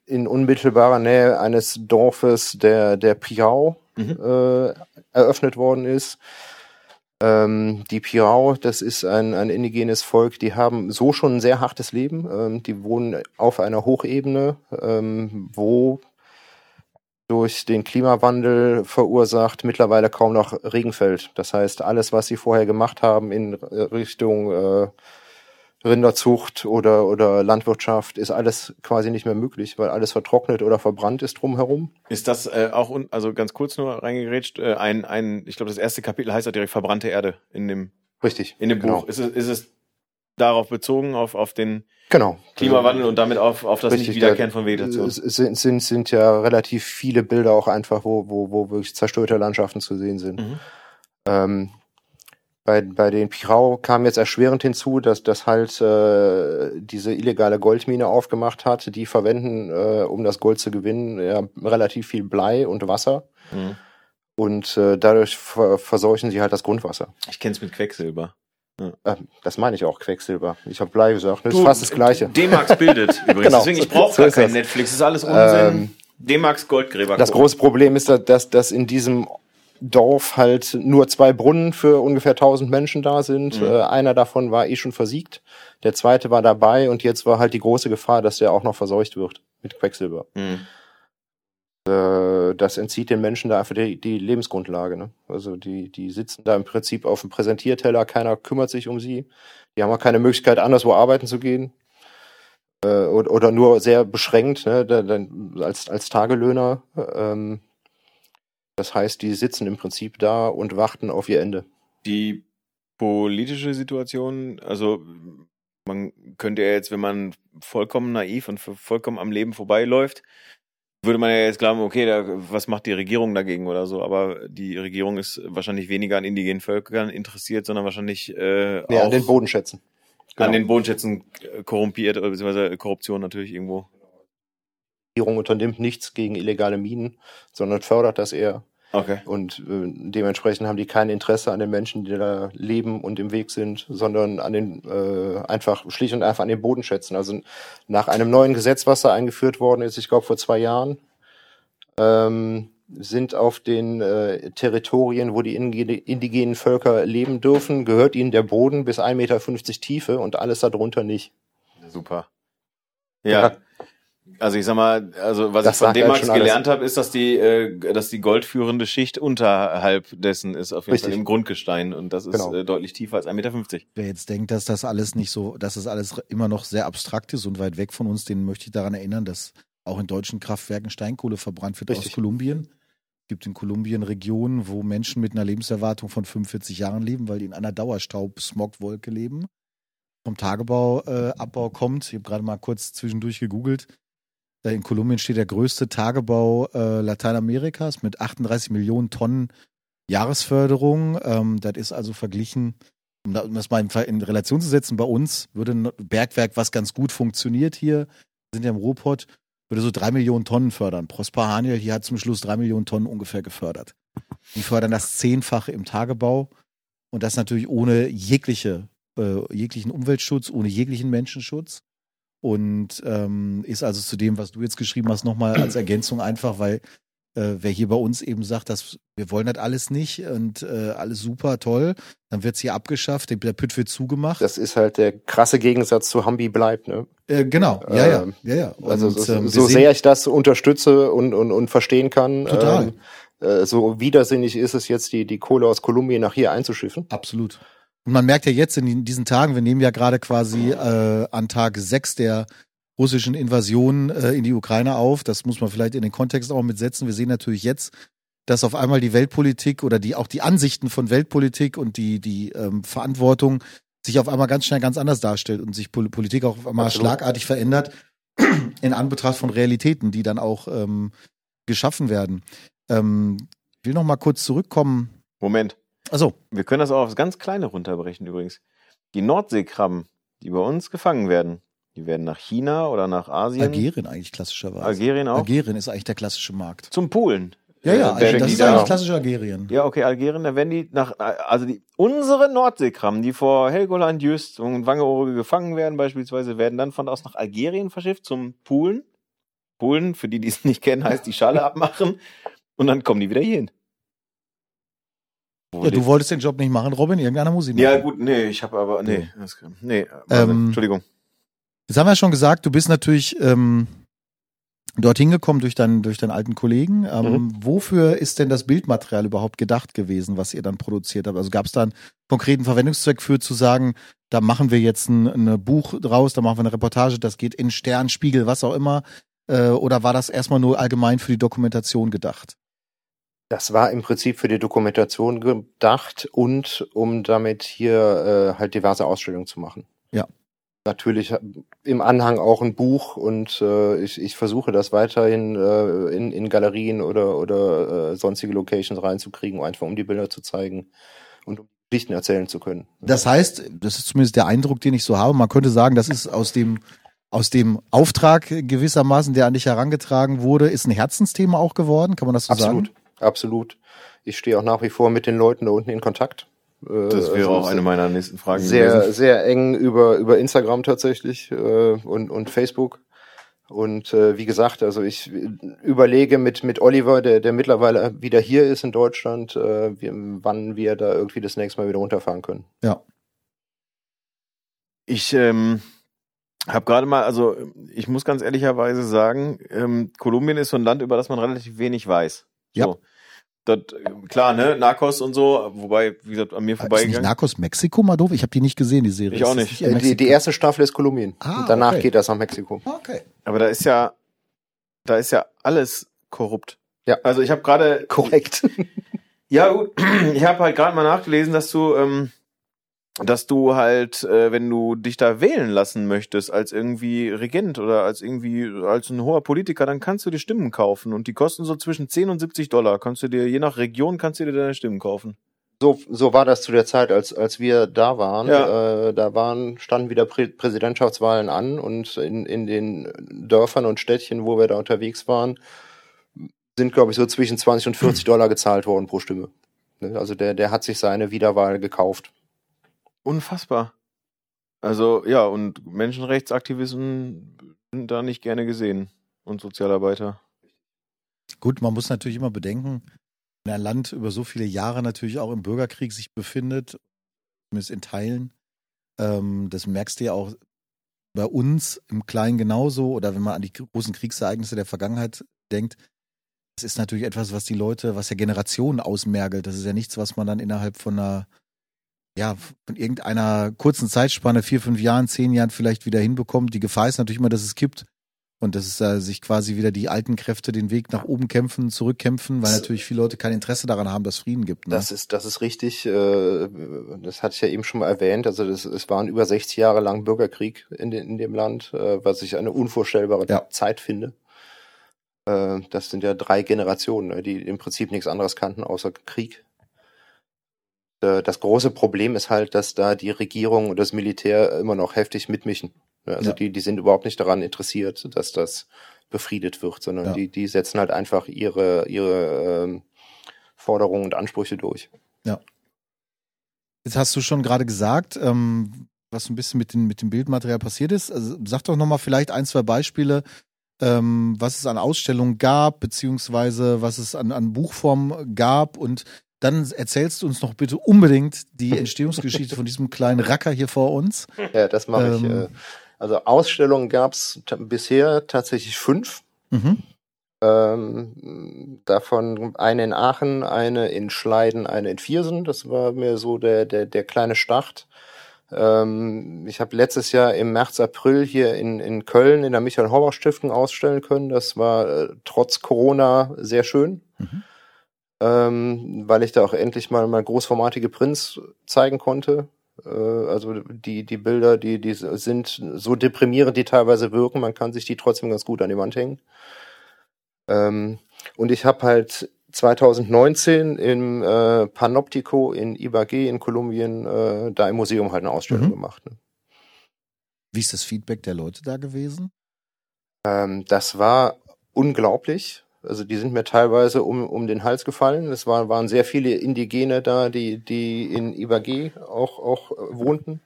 in unmittelbarer Nähe eines Dorfes der, der Piau Mhm. äh, eröffnet worden ist. Ähm, die Piau, das ist ein, ein indigenes Volk, die haben so schon ein sehr hartes Leben. Ähm, die wohnen auf einer Hochebene, ähm, wo durch den Klimawandel verursacht mittlerweile kaum noch Regen fällt. Das heißt, alles, was sie vorher gemacht haben in Richtung äh, Rinderzucht oder, oder Landwirtschaft, ist alles quasi nicht mehr möglich, weil alles vertrocknet oder verbrannt ist drumherum. Ist das äh, auch, un also ganz kurz nur reingerätscht, äh, ein, ein, ich glaube, das erste Kapitel heißt ja direkt verbrannte Erde in dem, Richtig. in dem genau. Buch. Ist es, ist es darauf bezogen, auf, auf den Genau. Klimawandel und damit auf, auf das Richtig, Nicht-Wiederkehren da- von Vegetation? Es sind, sind, sind ja relativ viele Bilder auch einfach, wo, wo, wo wirklich zerstörte Landschaften zu sehen sind. Mhm. Ähm, bei, bei den Pirau kam jetzt erschwerend hinzu, dass das halt äh, diese illegale Goldmine aufgemacht hat. Die verwenden, äh, um das Gold zu gewinnen, ja, relativ viel Blei und Wasser. Mhm. Und äh, dadurch ver verseuchen sie halt das Grundwasser. Ich kenn's mit Quecksilber. Äh, das meine ich auch, Quecksilber. Ich habe Blei gesagt. Das ist fast das Gleiche. D-Max bildet übrigens. Genau, Deswegen, ich brauche so gar kein das. Netflix. Das ist alles Unsinn. Ähm, D-Max Goldgräber. Das große Problem ist, dass, dass, dass in diesem Dorf halt nur zwei Brunnen für ungefähr 1000 Menschen da sind. Mhm. Äh, einer davon war eh schon versiegt. Der zweite war dabei und jetzt war halt die große Gefahr, dass der auch noch verseucht wird mit Quecksilber. Mhm. Äh, das entzieht den Menschen da einfach die, die Lebensgrundlage. Ne? Also die, die sitzen da im Prinzip auf dem Präsentierteller, keiner kümmert sich um sie. Die haben auch keine Möglichkeit, anderswo arbeiten zu gehen. Äh, oder, oder nur sehr beschränkt, ne? da, dann als, als Tagelöhner. Ähm, das heißt, die sitzen im Prinzip da und warten auf ihr Ende. Die politische Situation, also man könnte ja jetzt, wenn man vollkommen naiv und vollkommen am Leben vorbeiläuft, würde man ja jetzt glauben, okay, da, was macht die Regierung dagegen oder so? Aber die Regierung ist wahrscheinlich weniger an indigenen Völkern interessiert, sondern wahrscheinlich äh, Ja, auch an den Bodenschätzen. Genau. an den Bodenschätzen äh, korrumpiert, oder beziehungsweise Korruption natürlich irgendwo. Regierung unternimmt nichts gegen illegale Minen, sondern fördert das eher. Okay. Und äh, dementsprechend haben die kein Interesse an den Menschen, die da leben und im Weg sind, sondern an den äh, einfach schlicht und einfach an den Bodenschätzen. Also nach einem neuen Gesetz, was da eingeführt worden ist, ich glaube vor zwei Jahren, ähm, sind auf den äh, Territorien, wo die indige- indigenen Völker leben dürfen, gehört ihnen der Boden bis 1,50 Meter Tiefe und alles darunter nicht. Super. Ja. Ja. Also ich sag mal, also was Das ich von sagt halt gelernt habe, ist, dass die, äh, dass die goldführende Schicht unterhalb dessen ist, auf jeden Richtig. Fall im Grundgestein. Und das ist Genau. äh, deutlich tiefer als 1,50 Meter. Wer jetzt denkt, dass das alles nicht so, dass das alles immer noch sehr abstrakt ist und weit weg von uns, den möchte ich daran erinnern, dass auch in deutschen Kraftwerken Steinkohle verbrannt wird Richtig. aus Kolumbien. Es gibt in Kolumbien Regionen, wo Menschen mit einer Lebenserwartung von 45 Jahren leben, weil die in einer Dauerstaub-Smogwolke leben. Vom Tagebauabbau äh, Abbau kommt. Ich habe gerade mal kurz zwischendurch gegoogelt. In Kolumbien steht der größte Tagebau äh, Lateinamerikas mit 38 Millionen Tonnen Jahresförderung. Ähm, das ist also verglichen, um da- das mal in, Relation zu setzen, bei uns würde ein Bergwerk, was ganz gut funktioniert hier, sind ja im Ruhrpott, würde so drei Millionen Tonnen fördern. Prosper Haniel hier hat zum Schluss drei Millionen Tonnen ungefähr gefördert. Die fördern das Zehnfache im Tagebau und das natürlich ohne jegliche, äh, jeglichen Umweltschutz, ohne jeglichen Menschenschutz. Und ähm, ist also zu dem, was du jetzt geschrieben hast, nochmal als Ergänzung einfach, weil äh, wer hier bei uns eben sagt, dass wir wollen das alles nicht und äh, alles super toll, dann wird's hier abgeschafft, der, Pütt wird zugemacht. Das ist halt der krasse Gegensatz zu Hambi bleibt. Ne? äh, genau, ja, ja, Ähm, ja, ja. Und, Also so, ähm, so sehr ich das unterstütze und, und, und verstehen kann, Total. ähm, äh, so widersinnig ist es jetzt, die, die Kohle aus Kolumbien nach hier einzuschiffen. Absolut. Und man merkt ja jetzt in diesen Tagen, wir nehmen ja gerade quasi äh, an Tag sechs der russischen Invasion äh, in die Ukraine auf. Das muss man vielleicht in den Kontext auch mitsetzen. Wir sehen natürlich jetzt, dass auf einmal die Weltpolitik oder die auch die Ansichten von Weltpolitik und die die ähm, Verantwortung sich auf einmal ganz schnell ganz anders darstellt und sich Pol Politik auch auf einmal Absolut. schlagartig verändert in Anbetracht von Realitäten, die dann auch ähm, geschaffen werden. Ähm, ich will noch mal kurz zurückkommen. Moment. Also Wir können das auch aufs ganz Kleine runterbrechen übrigens. Die Nordseekrabben, die bei uns gefangen werden, die werden nach China oder nach Asien. Algerien eigentlich klassischerweise. Algerien auch. Algerien ist eigentlich der klassische Markt. Zum Poolen. Ja, ja, Äh, werden das ist da- eigentlich klassisch Algerien. Ja, okay, Algerien, da werden die nach, also die, unsere Nordseekrabben, die vor Helgoland, Jüst und Wangerooge gefangen werden beispielsweise, werden dann von da aus nach Algerien verschifft zum Poolen. Poolen, für die, die es nicht kennen, heißt die Schale abmachen und dann kommen die wieder hierhin. Ja, du wolltest den Job nicht machen, Robin, irgendeiner muss ihn machen. ja gut, nee, ich habe aber, nee, das, nee, warte, Ähm, Entschuldigung. Jetzt haben wir ja schon gesagt, du bist natürlich ähm, dorthin gekommen durch deinen, durch deinen alten Kollegen. Ähm, mhm. Wofür ist denn das Bildmaterial überhaupt gedacht gewesen, was ihr dann produziert habt? Also gab es da einen konkreten Verwendungszweck für zu sagen, da machen wir jetzt ein, ein Buch draus, da machen wir eine Reportage, das geht in Stern, Spiegel, was auch immer. Äh, oder war das erstmal nur allgemein für die Dokumentation gedacht? Das war im Prinzip für die Dokumentation gedacht und um damit hier äh, halt diverse Ausstellungen zu machen. Ja natürlich im Anhang auch ein Buch und äh, ich, ich versuche das weiterhin äh, in, in Galerien oder, oder äh, sonstige Locations reinzukriegen, einfach um die Bilder zu zeigen und um Geschichten erzählen zu können. Das heißt, das ist zumindest der Eindruck, den ich so habe. Man könnte sagen, das ist aus dem aus dem Auftrag gewissermaßen, der an dich herangetragen wurde, ist ein Herzensthema auch geworden. Kann man das so absolut, sagen? Absolut, absolut. Ich stehe auch nach wie vor mit den Leuten da unten in Kontakt. Das wäre also auch eine meiner nächsten Fragen. Sehr, gewesen. sehr eng über, über Instagram tatsächlich äh, und, und Facebook. Und äh, wie gesagt, also ich überlege mit, mit Oliver, der, der mittlerweile wieder hier ist in Deutschland, äh, wie, wann wir da irgendwie das nächste Mal wieder runterfahren können. Ja. Ich ähm, habe gerade mal, also ich muss ganz ehrlicherweise sagen, ähm, Kolumbien ist so ein Land, über das man relativ wenig weiß. So. Ja dort, klar, ne, Narcos und so, wobei, wie gesagt, an mir vorbeigegangen. Ist nicht Narcos Mexiko mal doof? Ich habe die nicht gesehen, die Serie. Ich auch nicht. nicht die, die erste Staffel ist Kolumbien. Ah, und danach okay. geht das nach Mexiko. Okay. Aber da ist ja, da ist ja alles korrupt. Ja. Also ich habe gerade korrekt. ja, gut. Ich habe halt gerade mal nachgelesen, dass du ähm, dass du halt, äh, wenn du dich da wählen lassen möchtest als irgendwie Regent oder als irgendwie als ein hoher Politiker, dann kannst du dir Stimmen kaufen und die kosten so zwischen 10 und 70 Dollar. Kannst du dir, je nach Region, kannst du dir deine Stimmen kaufen. So, so war das zu der Zeit, als, als wir da waren. Ja. Äh, da waren, standen wieder Prä Präsidentschaftswahlen an und in, in den Dörfern und Städtchen, wo wir da unterwegs waren, sind, glaube ich, so zwischen 20 und 40 Dollar gezahlt worden pro Stimme. Ne, also der, der hat sich seine Wiederwahl gekauft. Unfassbar. Also ja, und Menschenrechtsaktivisten sind da nicht gerne gesehen und Sozialarbeiter. Gut, man muss natürlich immer bedenken, wenn ein Land über so viele Jahre natürlich auch im Bürgerkrieg sich befindet, zumindest in Teilen, ähm, das merkst du ja auch bei uns im Kleinen genauso oder wenn man an die großen Kriegsereignisse der Vergangenheit denkt, das ist natürlich etwas, was die Leute, was ja Generationen ausmergelt. Das ist ja nichts, was man dann innerhalb von einer ja, von irgendeiner kurzen Zeitspanne, vier, fünf Jahren, zehn Jahren vielleicht wieder hinbekommt. Die Gefahr ist natürlich immer, dass es kippt. Und dass es äh, sich quasi wieder die alten Kräfte den Weg nach oben kämpfen, zurückkämpfen, weil natürlich viele Leute kein Interesse daran haben, dass Frieden gibt. Ne? Das ist, das ist richtig. Äh, das hatte ich ja eben schon mal erwähnt. Also das, es waren über 60 Jahre lang Bürgerkrieg in, de, in dem Land, äh, was ich eine unvorstellbare ja. Zeit finde. Äh, das sind ja drei Generationen, ne, die im Prinzip nichts anderes kannten außer Krieg. Äh, das große Problem ist halt, dass da die Regierung und das Militär immer noch heftig mitmischen. Also ja. die, die sind überhaupt nicht daran interessiert, dass das befriedet wird, sondern ja. die, die setzen halt einfach ihre, ihre ähm, Forderungen und Ansprüche durch. Ja. Jetzt hast du schon gerade gesagt, ähm, was ein bisschen mit, den, mit dem Bildmaterial passiert ist. Also sag doch nochmal vielleicht ein, zwei Beispiele, ähm, was es an Ausstellungen gab, beziehungsweise was es an, an Buchform gab und dann erzählst du uns noch bitte unbedingt die Entstehungsgeschichte von diesem kleinen Racker hier vor uns. Ja, das mache ähm, ich. Äh, also Ausstellungen gab es bisher tatsächlich fünf. Mhm. Ähm, davon eine in Aachen, eine in Schleiden, eine in Viersen. Das war mir so der, der, der kleine Start. Ähm, ich habe letztes Jahr im März, April hier in, in Köln in der Michael-Horror-Stiftung ausstellen können. Das war äh, trotz Corona sehr schön. Mhm ähm, weil ich da auch endlich mal mal großformatige Prints zeigen konnte. Äh, also die die Bilder, die die sind so deprimierend, die teilweise wirken, man kann sich die trotzdem ganz gut an die Wand hängen. Ähm, und ich habe halt 2019 im äh, Panoptico in Ibagué in Kolumbien äh, da im Museum halt eine Ausstellung mhm. gemacht. Ne? Wie ist das Feedback der Leute da gewesen? Ähm, das war unglaublich. Also die sind mir teilweise um, um den Hals gefallen. Es war, waren sehr viele Indigene da, die, die in Ibagué auch, auch äh, wohnten.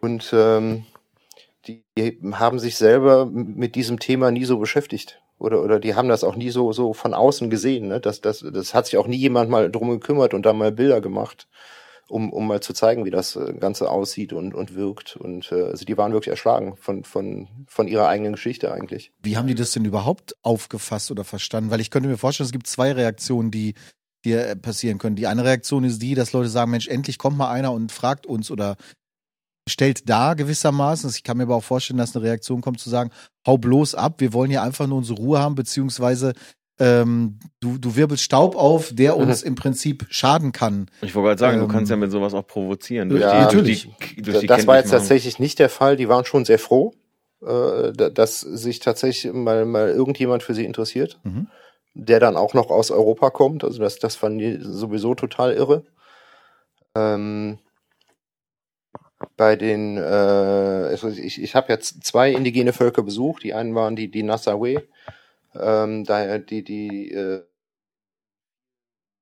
Und ähm, die, die haben sich selber mit diesem Thema nie so beschäftigt. Oder, oder die haben das auch nie so, so von außen gesehen. Ne? Das, das, das hat sich auch nie jemand mal drum gekümmert und da mal Bilder gemacht um, um mal zu zeigen, wie das äh, Ganze aussieht und, und wirkt. Und äh, also die waren wirklich erschlagen von, von, von ihrer eigenen Geschichte eigentlich. Wie haben die das denn überhaupt aufgefasst oder verstanden? Weil ich könnte mir vorstellen, es gibt zwei Reaktionen, die die äh, passieren können. Die eine Reaktion ist die, dass Leute sagen, Mensch, endlich kommt mal einer und fragt uns oder stellt dar gewissermaßen. Ich kann mir aber auch vorstellen, dass eine Reaktion kommt zu sagen, hau bloß ab, wir wollen hier einfach nur unsere Ruhe haben, beziehungsweise ähm, du, du wirbelst Staub auf, der uns mhm. im Prinzip schaden kann. Ich wollte gerade sagen, ähm, du kannst ja mit sowas auch provozieren. Durch ja, die, natürlich. Durch die, durch die das war jetzt tatsächlich nicht der Fall. Die waren schon sehr froh, äh, dass sich tatsächlich mal, mal irgendjemand für sie interessiert. Mhm der dann auch noch aus Europa kommt. Also das, das fand ich sowieso total irre. Ähm, bei den, äh, also ich, ich habe jetzt zwei indigene Völker besucht. Die einen waren die, die Nassawe, ähm, daher die, die äh,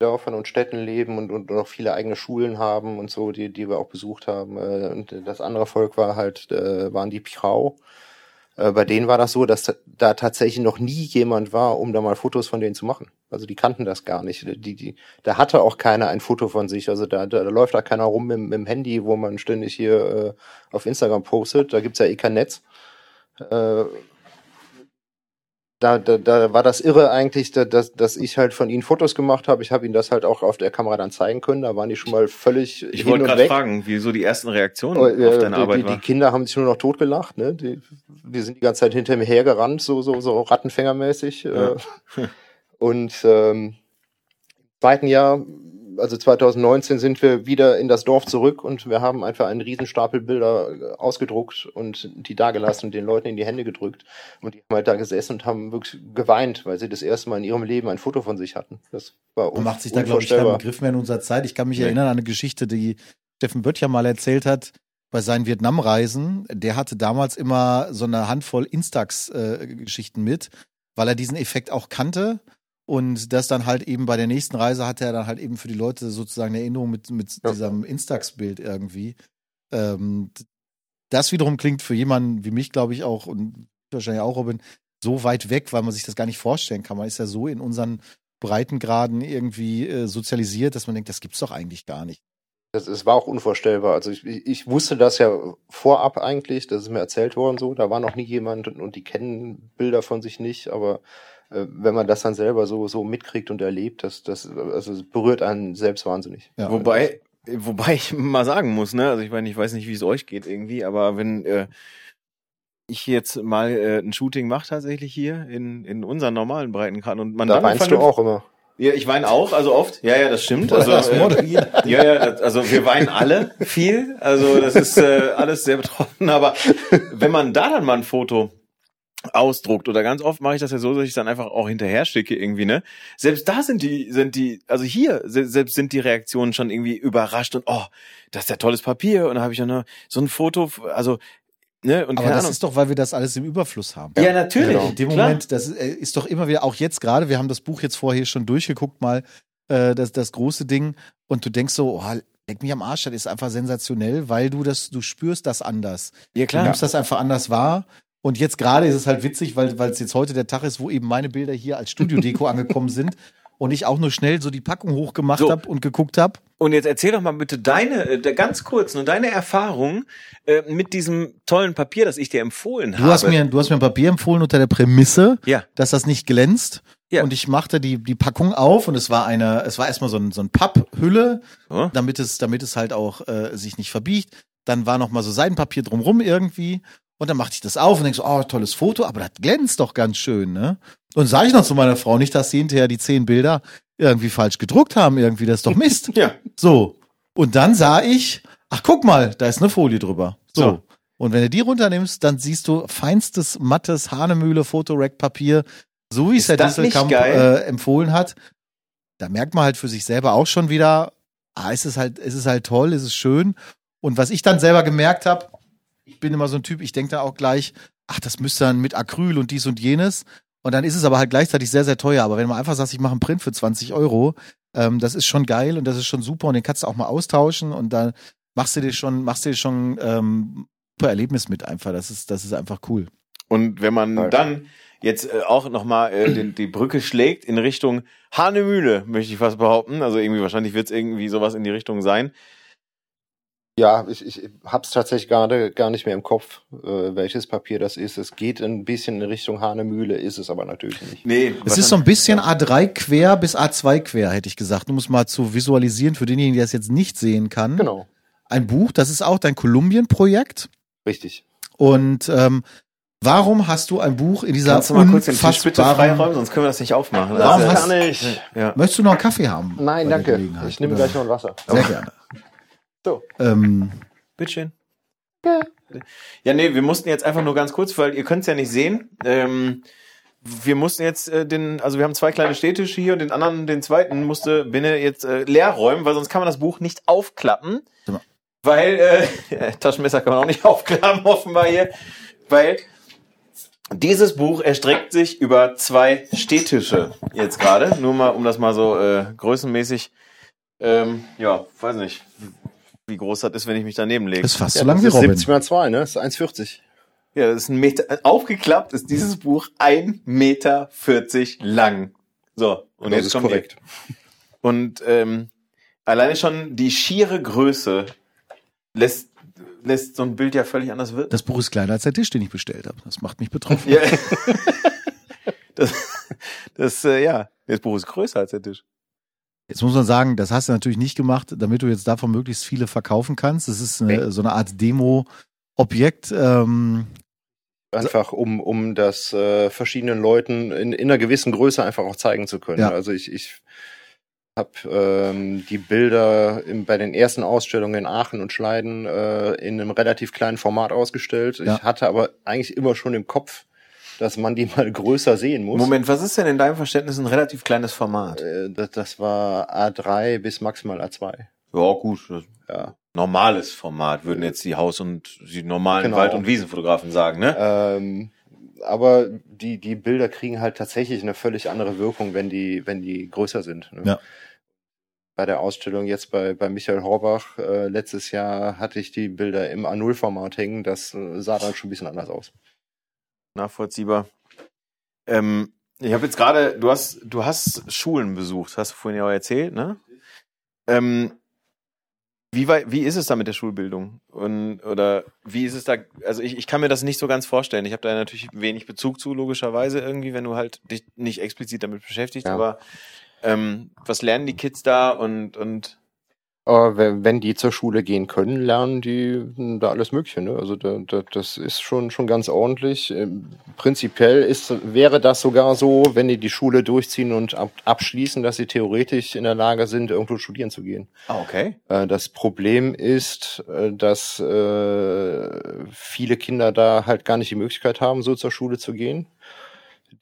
Dörfern und Städten leben und, und noch viele eigene Schulen haben und so, die, die wir auch besucht haben. Äh, und das andere Volk war halt, äh, waren die Pirau. Äh, bei denen war das so, dass da tatsächlich noch nie jemand war, um da mal Fotos von denen zu machen. Also die kannten das gar nicht. Die, die, da hatte auch keiner ein Foto von sich. Also da, da, da läuft da keiner rum mit, mit dem Handy, wo man ständig hier äh, auf Instagram postet. Da gibt's ja eh kein Netz. Äh, da, da, da war das irre eigentlich, dass, dass ich halt von ihnen Fotos gemacht habe. Ich habe ihnen das halt auch auf der Kamera dann zeigen können. Da waren die schon mal völlig. Ich wollte gerade fragen, wie so die ersten Reaktionen oh, auf deine die, Arbeit die, die Kinder haben sich nur noch totgelacht. Ne? Die, die sind die ganze Zeit hinter mir hergerannt, so so so Rattenfängermäßig. Ja. Äh. Und ähm, im zweiten Jahr also 2019 sind wir wieder in das Dorf zurück und wir haben einfach einen Riesenstapel Bilder äh, ausgedruckt und die dagelassen und den Leuten in die Hände gedrückt. Und die haben halt da gesessen und haben wirklich geweint, weil sie das erste Mal in ihrem Leben ein Foto von sich hatten. Das war Man macht sich da, glaube ich, keinen Begriff mehr in unserer Zeit. Ich kann mich nee. erinnern an eine Geschichte, die Steffen Böttcher mal erzählt hat bei seinen Vietnamreisen. Der hatte damals immer so eine Handvoll Instax-Geschichten äh, mit, weil er diesen Effekt auch kannte und das dann halt eben bei der nächsten Reise hatte er dann halt eben für die Leute sozusagen eine Erinnerung mit, mit ja. diesem Instax-Bild irgendwie. Ähm, das wiederum klingt für jemanden wie mich, glaube ich, auch und wahrscheinlich auch Robin, so weit weg, weil man sich das gar nicht vorstellen kann. Man ist ja so in unseren Breitengraden irgendwie äh, sozialisiert, dass man denkt, das gibt's doch eigentlich gar nicht. Das, es war auch unvorstellbar. Also ich, ich wusste das ja vorab eigentlich, das ist mir erzählt worden so. Da war noch nie jemand und, und die kennen Bilder von sich nicht, aber wenn man das dann selber so, so mitkriegt und erlebt, das, das, also es berührt einen selbst wahnsinnig. Ja, wobei, wobei ich mal sagen muss, ne, also ich meine, ich weiß nicht, wie es euch geht irgendwie, aber wenn äh, ich jetzt mal äh, ein Shooting mache tatsächlich hier in, in unseren normalen Breitengraden und man da dann weinst du auch immer. Ja, ich weine auch, also oft. Ja, ja, das stimmt. Also, äh, ja, ja, also wir weinen alle viel. Also das ist äh, alles sehr betroffen. Aber wenn man da dann mal ein Foto ausdruckt oder ganz oft mache ich das ja so, dass ich dann einfach auch hinterher schicke irgendwie, ne? Selbst da sind die, sind die, also hier selbst sind die Reaktionen schon irgendwie überrascht und oh, das ist ja tolles Papier und da habe ich ja nur so ein Foto, also Ne, und Aber das Ahnung. ist doch, weil wir das alles im Überfluss haben. Ja, natürlich. Genau. In dem klar. Moment, das äh, ist doch immer wieder, auch jetzt gerade, wir haben das Buch jetzt vorher schon durchgeguckt, mal äh, das, das große Ding, und du denkst so, oh, leck mich am Arsch, das ist einfach sensationell, weil du das, du spürst das anders. Ja, klar. Du nimmst das einfach anders wahr. Und jetzt gerade ist es halt witzig, weil weil es jetzt heute der Tag ist, wo eben meine Bilder hier als Studiodeko angekommen sind und ich auch nur schnell so die Packung hochgemacht so. habe und geguckt habe. Und jetzt erzähl doch mal bitte deine, äh, ganz kurz, nur deine Erfahrung äh, mit diesem tollen Papier, das ich dir empfohlen du habe. Hast mir, du hast mir ein Papier empfohlen unter der Prämisse, ja. dass das nicht glänzt. Ja. Und ich machte die, die Packung auf und es war eine, es war erstmal so ein, so ein Papphülle, oh. damit es, damit es halt auch äh, sich nicht verbiegt. Dann war noch mal so Seidenpapier drumrum irgendwie und dann machte ich das auf und denk so, oh, tolles Foto, aber das glänzt doch ganz schön, ne? Und sage ich noch zu meiner Frau nicht, dass sie hinterher die zehn Bilder irgendwie falsch gedruckt haben, irgendwie, das ist doch Mist. ja. So. Und dann sah ich, ach guck mal, da ist eine Folie drüber. So. so. Und wenn du die runternimmst, dann siehst du feinstes, mattes Hanemühle Fotorack-Papier, so wie es der Disselkamp äh, empfohlen hat. Da merkt man halt für sich selber auch schon wieder, ah, ist es halt, ist es halt toll, ist es schön. Und was ich dann selber gemerkt habe, ich bin immer so ein Typ, ich denke da auch gleich, ach, das müsste dann mit Acryl und dies und jenes. Und dann ist es aber halt gleichzeitig sehr, sehr teuer. Aber wenn man einfach sagt, ich mache einen Print für 20 Euro, ähm, das ist schon geil und das ist schon super und den kannst du auch mal austauschen und dann machst du dir schon, machst du dir schon ähm, super Erlebnis mit einfach. Das ist, das ist einfach cool. Und wenn man dann jetzt äh, auch nochmal äh, die Brücke schlägt in Richtung Hanemühle, möchte ich fast behaupten. Also irgendwie, wahrscheinlich wird es irgendwie sowas in die Richtung sein. Ja, ich, ich hab's tatsächlich gerade gar nicht mehr im Kopf, äh, welches Papier das ist. Es geht ein bisschen in Richtung Hanemühle, ist es aber natürlich nicht. Nee, Es ist so ein bisschen A3 quer bis A2 quer, hätte ich gesagt. Um es mal zu visualisieren für denjenigen, der es jetzt nicht sehen kann. Genau, Ein Buch, das ist auch dein Kolumbien-Projekt. richtig. Und ähm, warum hast du ein Buch in dieser Kannst du mal kurz den Tisch bitte unfassbaren... freiräumen, sonst können wir das nicht aufmachen. Warum Das Gar nicht. ja. Möchtest du noch einen Kaffee haben? Nein, danke. Ich nehme gleich noch ein Wasser. Sehr gerne. So. Ähm, Bitteschön. Ja, nee, wir mussten jetzt einfach nur ganz kurz, weil ihr könnt es ja nicht sehen. Ähm, wir mussten jetzt äh, den, also wir haben zwei kleine Städtische hier und den anderen, den zweiten, musste Binne jetzt äh, leer räumen, weil sonst kann man das Buch nicht aufklappen. Weil, äh, ja, Taschenmesser kann man auch nicht aufklappen, offenbar hier. Weil dieses Buch erstreckt sich über zwei Städtische jetzt gerade. Nur mal, um das mal so äh, größenmäßig, ähm, ja, weiß nicht, wie groß das ist, wenn ich mich daneben lege. ist fast Ja, so lang das wie ist Robin. 70 mal 2, ne? Das ist 1,40. Ja, das ist ein Meter. Aufgeklappt ist dieses Buch ein Meter vierzig lang. So, und das jetzt ist kommt korrekt. Die. Und ähm, alleine schon die schiere Größe lässt lässt so ein Bild ja völlig anders wirken. Das Buch ist kleiner als der Tisch, den ich bestellt habe. Das macht mich betroffen. Ja. das, das äh, ja, das Buch ist größer als der Tisch. Jetzt muss man sagen, das hast du natürlich nicht gemacht, damit du jetzt davon möglichst viele verkaufen kannst. Das ist eine, so eine Art Demo-Objekt. Ähm, Einfach um, um das äh, verschiedenen Leuten in, in einer gewissen Größe einfach auch zeigen zu können. Ja. Also ich, ich habe ähm, die Bilder im, bei den ersten Ausstellungen in Aachen und Schleiden äh, in einem relativ kleinen Format ausgestellt. Ja. Ich hatte aber eigentlich immer schon im Kopf, dass man die mal größer sehen muss. Moment, was ist denn in deinem Verständnis ein relativ kleines Format? Äh, das, das war A3 bis maximal A2. Ja, gut. Ja. Normales Format, würden jetzt die Haus- und die normalen Genau. Wald- und Wiesenfotografen sagen, ne? Ähm, aber die, die Bilder kriegen halt tatsächlich eine völlig andere Wirkung, wenn die, wenn die größer sind. Ne? Ja. Bei der Ausstellung jetzt bei, bei Michael Horbach äh, letztes Jahr hatte ich die Bilder im A0-Format hängen. Das äh, sah dann schon ein bisschen anders aus. Nachvollziehbar. Ähm, ich habe jetzt gerade, du hast, du hast Schulen besucht, hast du vorhin ja auch erzählt, ne? Ähm, wie, weit, wie ist es da mit der Schulbildung? Und, oder wie ist es da, also ich, ich kann mir das nicht so ganz vorstellen. Ich habe da natürlich wenig Bezug zu, logischerweise irgendwie, wenn du halt dich nicht explizit damit beschäftigst, Ja. aber ähm, was lernen die Kids da und, und Aber wenn, wenn die zur Schule gehen können, lernen die hm, da alles Mögliche. Ne? Also da, da, das ist schon schon ganz ordentlich. Ähm, Prinzipiell ist, wäre das sogar so, wenn die die Schule durchziehen und ab, abschließen, dass sie theoretisch in der Lage sind, irgendwo studieren zu gehen. Ah, okay. Äh, Das Problem ist, äh, dass äh, viele Kinder da halt gar nicht die Möglichkeit haben, so zur Schule zu gehen.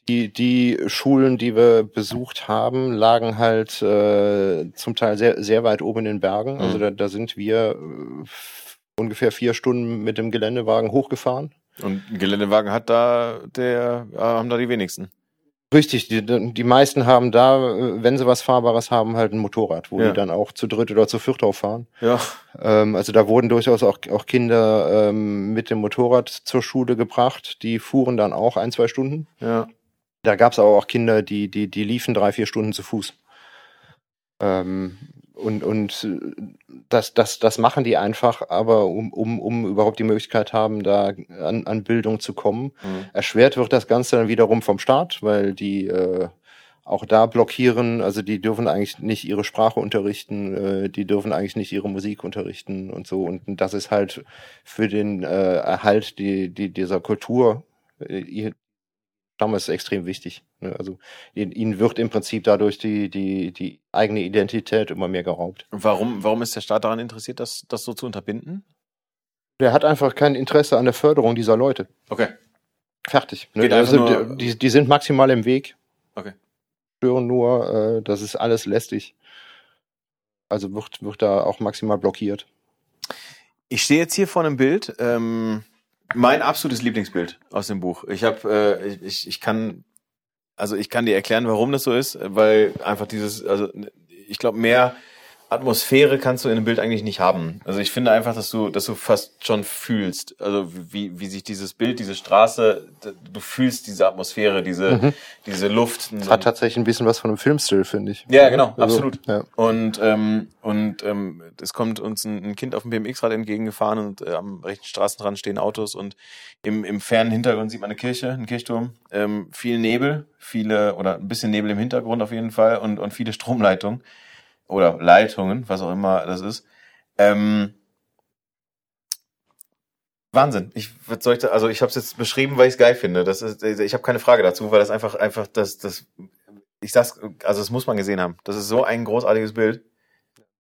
Die, die Schulen, die wir besucht haben, lagen halt äh, zum Teil sehr, sehr weit oben in den Bergen. Also Mhm. da, da sind wir äh, ungefähr vier Stunden mit dem Geländewagen hochgefahren. Und ein Geländewagen hat da, der, äh, haben da die wenigsten. Richtig, die, die meisten haben da, wenn sie was Fahrbares haben, halt ein Motorrad, wo Ja. die dann auch zu dritt oder zu viert fahren. Ja. Ähm, also da wurden durchaus auch, auch Kinder ähm, mit dem Motorrad zur Schule gebracht. Die fuhren dann auch ein, zwei Stunden. Ja. Da gab es aber auch Kinder, die, die, die liefen drei, vier Stunden zu Fuß. Ähm, und und äh, das, das, das machen die einfach, aber um, um, um überhaupt die Möglichkeit haben, da an, an Bildung zu kommen. Mhm. Erschwert wird das Ganze dann wiederum vom Staat, weil die äh, auch da blockieren, also die dürfen eigentlich nicht ihre Sprache unterrichten, äh, die dürfen eigentlich nicht ihre Musik unterrichten und so. Und das ist halt für den äh, Erhalt die, die, dieser Kultur ihr Stammes extrem wichtig. Ne? Also ihnen wird im Prinzip dadurch die, die, die eigene Identität immer mehr geraubt. Warum, warum ist der Staat daran interessiert, das, das so zu unterbinden? Der hat einfach kein Interesse an der Förderung dieser Leute. Okay. Fertig. Ne? Also die, die sind maximal im Weg. Okay. Stören nur, äh, das ist alles lästig. Also wird, wird da auch maximal blockiert. Ich stehe jetzt hier vor einem Bild. Ähm, mein absolutes Lieblingsbild aus dem Buch. Ich habe, äh, ich, ich, kann, also ich kann dir erklären, warum das so ist, weil einfach dieses, also ich glaube mehr Atmosphäre kannst du in einem Bild eigentlich nicht haben. Also ich finde einfach, dass du, dass du fast schon fühlst, also wie, wie sich dieses Bild, diese Straße, du fühlst diese Atmosphäre, diese, mhm. diese Luft. Das hat tatsächlich ein bisschen was von einem Filmstil, finde ich. Ja, genau, also, absolut. Ja. Und ähm, und ähm, es kommt uns ein, ein Kind auf dem BMX-Rad entgegengefahren und äh, am rechten Straßenrand stehen Autos und im, im fernen Hintergrund sieht man eine Kirche, einen Kirchturm, ähm, viel Nebel, viele oder ein bisschen Nebel im Hintergrund auf jeden Fall und und viele Stromleitungen oder Leitungen, was auch immer das ist. Ähm, Wahnsinn. Ich was soll ich da, also ich habe es jetzt beschrieben, weil ich es geil finde. Das ist, ich habe keine Frage dazu, weil das einfach einfach das das ich sag's, also das muss man gesehen haben. Das ist so ein großartiges Bild.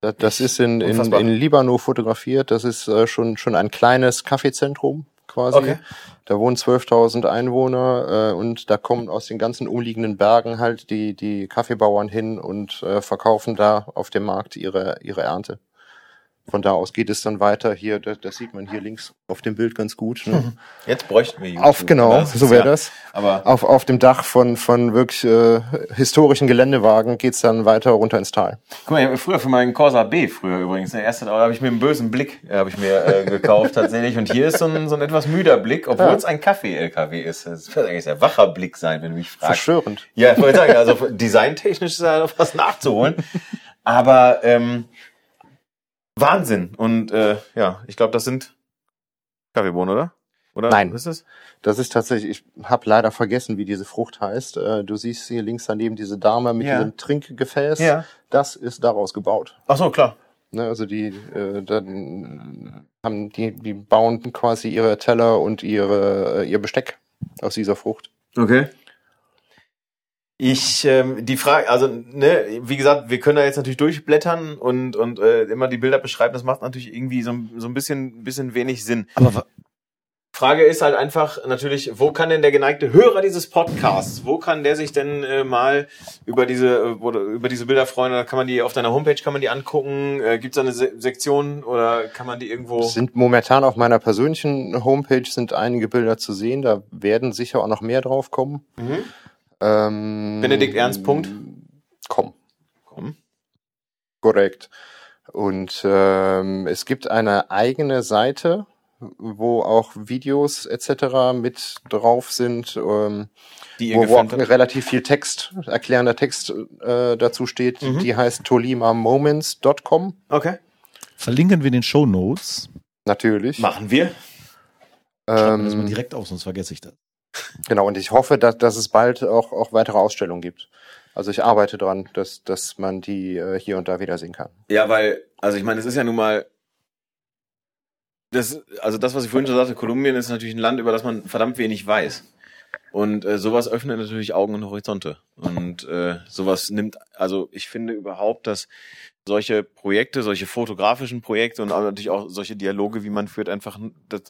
Das, das ist in, in, in Libano fotografiert. Das ist äh, schon schon ein kleines Kaffeezentrum quasi. Okay. Da wohnen 12.000 Einwohner äh, und da kommen aus den ganzen umliegenden Bergen halt die, die Kaffeebauern hin und äh, verkaufen da auf dem Markt ihre, ihre Ernte. Von da aus geht es dann weiter hier, das, das sieht man hier links auf dem Bild ganz gut. Ne? Jetzt bräuchten wir YouTube. Auf, genau, so wäre ja, das. Aber auf, auf dem Dach von, von wirklich äh, historischen Geländewagen geht's dann weiter runter ins Tal. Guck mal, ich habe früher für meinen Corsa B früher übrigens, der erste, da habe ich mir einen bösen Blick äh, habe ich mir äh, gekauft tatsächlich. Und hier ist so ein, so ein etwas müder Blick, obwohl ja. es ein Kaffee-LKW ist. Das wird eigentlich sehr wacher Blick sein, wenn du mich fragst. Verstörend. Ja, ich wollte sagen, also designtechnisch ist da noch was nachzuholen. Aber ähm, Wahnsinn. Und äh, ja, ich glaube, das sind Kaffeebohnen, oder? Oder Nein. Ist das? Das ist tatsächlich, ich habe leider vergessen, wie diese Frucht heißt. Äh, du siehst hier links daneben diese Dame mit ja. diesem Trinkgefäß. Ja. Das ist daraus gebaut. Ach so, klar. Ne, also die äh, dann haben die die bauen quasi ihre Teller und ihre äh, ihr Besteck aus dieser Frucht. Okay. Ich, ähm, die Frage, also, ne, wie gesagt, wir können da jetzt natürlich durchblättern und, und äh, immer die Bilder beschreiben, das macht natürlich irgendwie so, so ein bisschen, bisschen wenig Sinn. Aber Frage ist halt einfach natürlich, wo kann denn der geneigte Hörer dieses Podcasts, wo kann der sich denn äh, mal über diese äh, oder über diese Bilder freuen? Oder kann man die auf deiner Homepage kann man die angucken? Äh, Gibt es da eine Se Sektion oder kann man die irgendwo? Sind momentan auf meiner persönlichen Homepage sind einige Bilder zu sehen. Da werden sicher auch noch mehr drauf kommen. Mhm. Ähm, Benedikt Ernst. Punkt. Komm. Komm. Korrekt. Und ähm, es gibt eine eigene Seite, wo auch Videos etc. mit drauf sind, ähm, Die wo, wo auch relativ viel Text, erklärender Text äh, dazu steht. Mhm. Die heißt tolimamoments.com. Okay. Verlinken wir den Show Notes. Natürlich. Machen wir. Ähm, das mal direkt auf, sonst vergesse ich das. Genau, und ich hoffe, dass, dass es bald auch, auch weitere Ausstellungen gibt. Also ich arbeite dran, dass, dass man die äh, hier und da wiedersehen kann. Ja, weil, also ich meine, es ist ja nun mal, das, also das, was ich vorhin schon sagte, Kolumbien ist natürlich ein Land, über das man verdammt wenig weiß. Und äh, sowas öffnet natürlich Augen und Horizonte. Und äh, sowas nimmt, also ich finde überhaupt, dass solche Projekte, solche fotografischen Projekte und auch natürlich auch solche Dialoge, wie man führt, einfach das,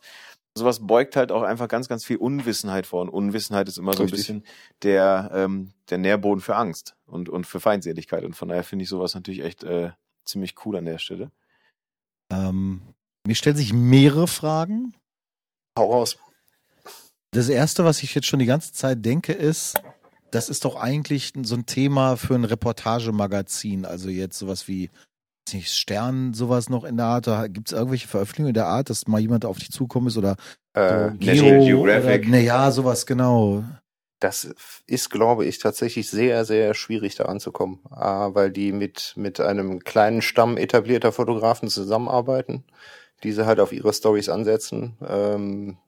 sowas beugt halt auch einfach ganz, ganz viel Unwissenheit vor. Und Unwissenheit ist immer so ein bisschen der, ähm, der Nährboden für Angst und, und für Feindseligkeit. Und von daher finde ich sowas natürlich echt äh, ziemlich cool an der Stelle. Ähm, mir stellen sich mehrere Fragen. Hau raus. Das erste, was ich jetzt schon die ganze Zeit denke, ist, das ist doch eigentlich so ein Thema für ein Reportagemagazin. Also jetzt sowas wie nicht, Stern, sowas noch in der Art? Gibt es irgendwelche Veröffentlichungen in der Art, dass mal jemand auf dich zukommen ist oder äh, so National Geographic? Naja, sowas genau. Das ist, glaube ich, tatsächlich sehr, sehr schwierig da anzukommen, ah, weil die mit, mit einem kleinen Stamm etablierter Fotografen zusammenarbeiten, diese halt auf ihre Stories ansetzen. Ähm,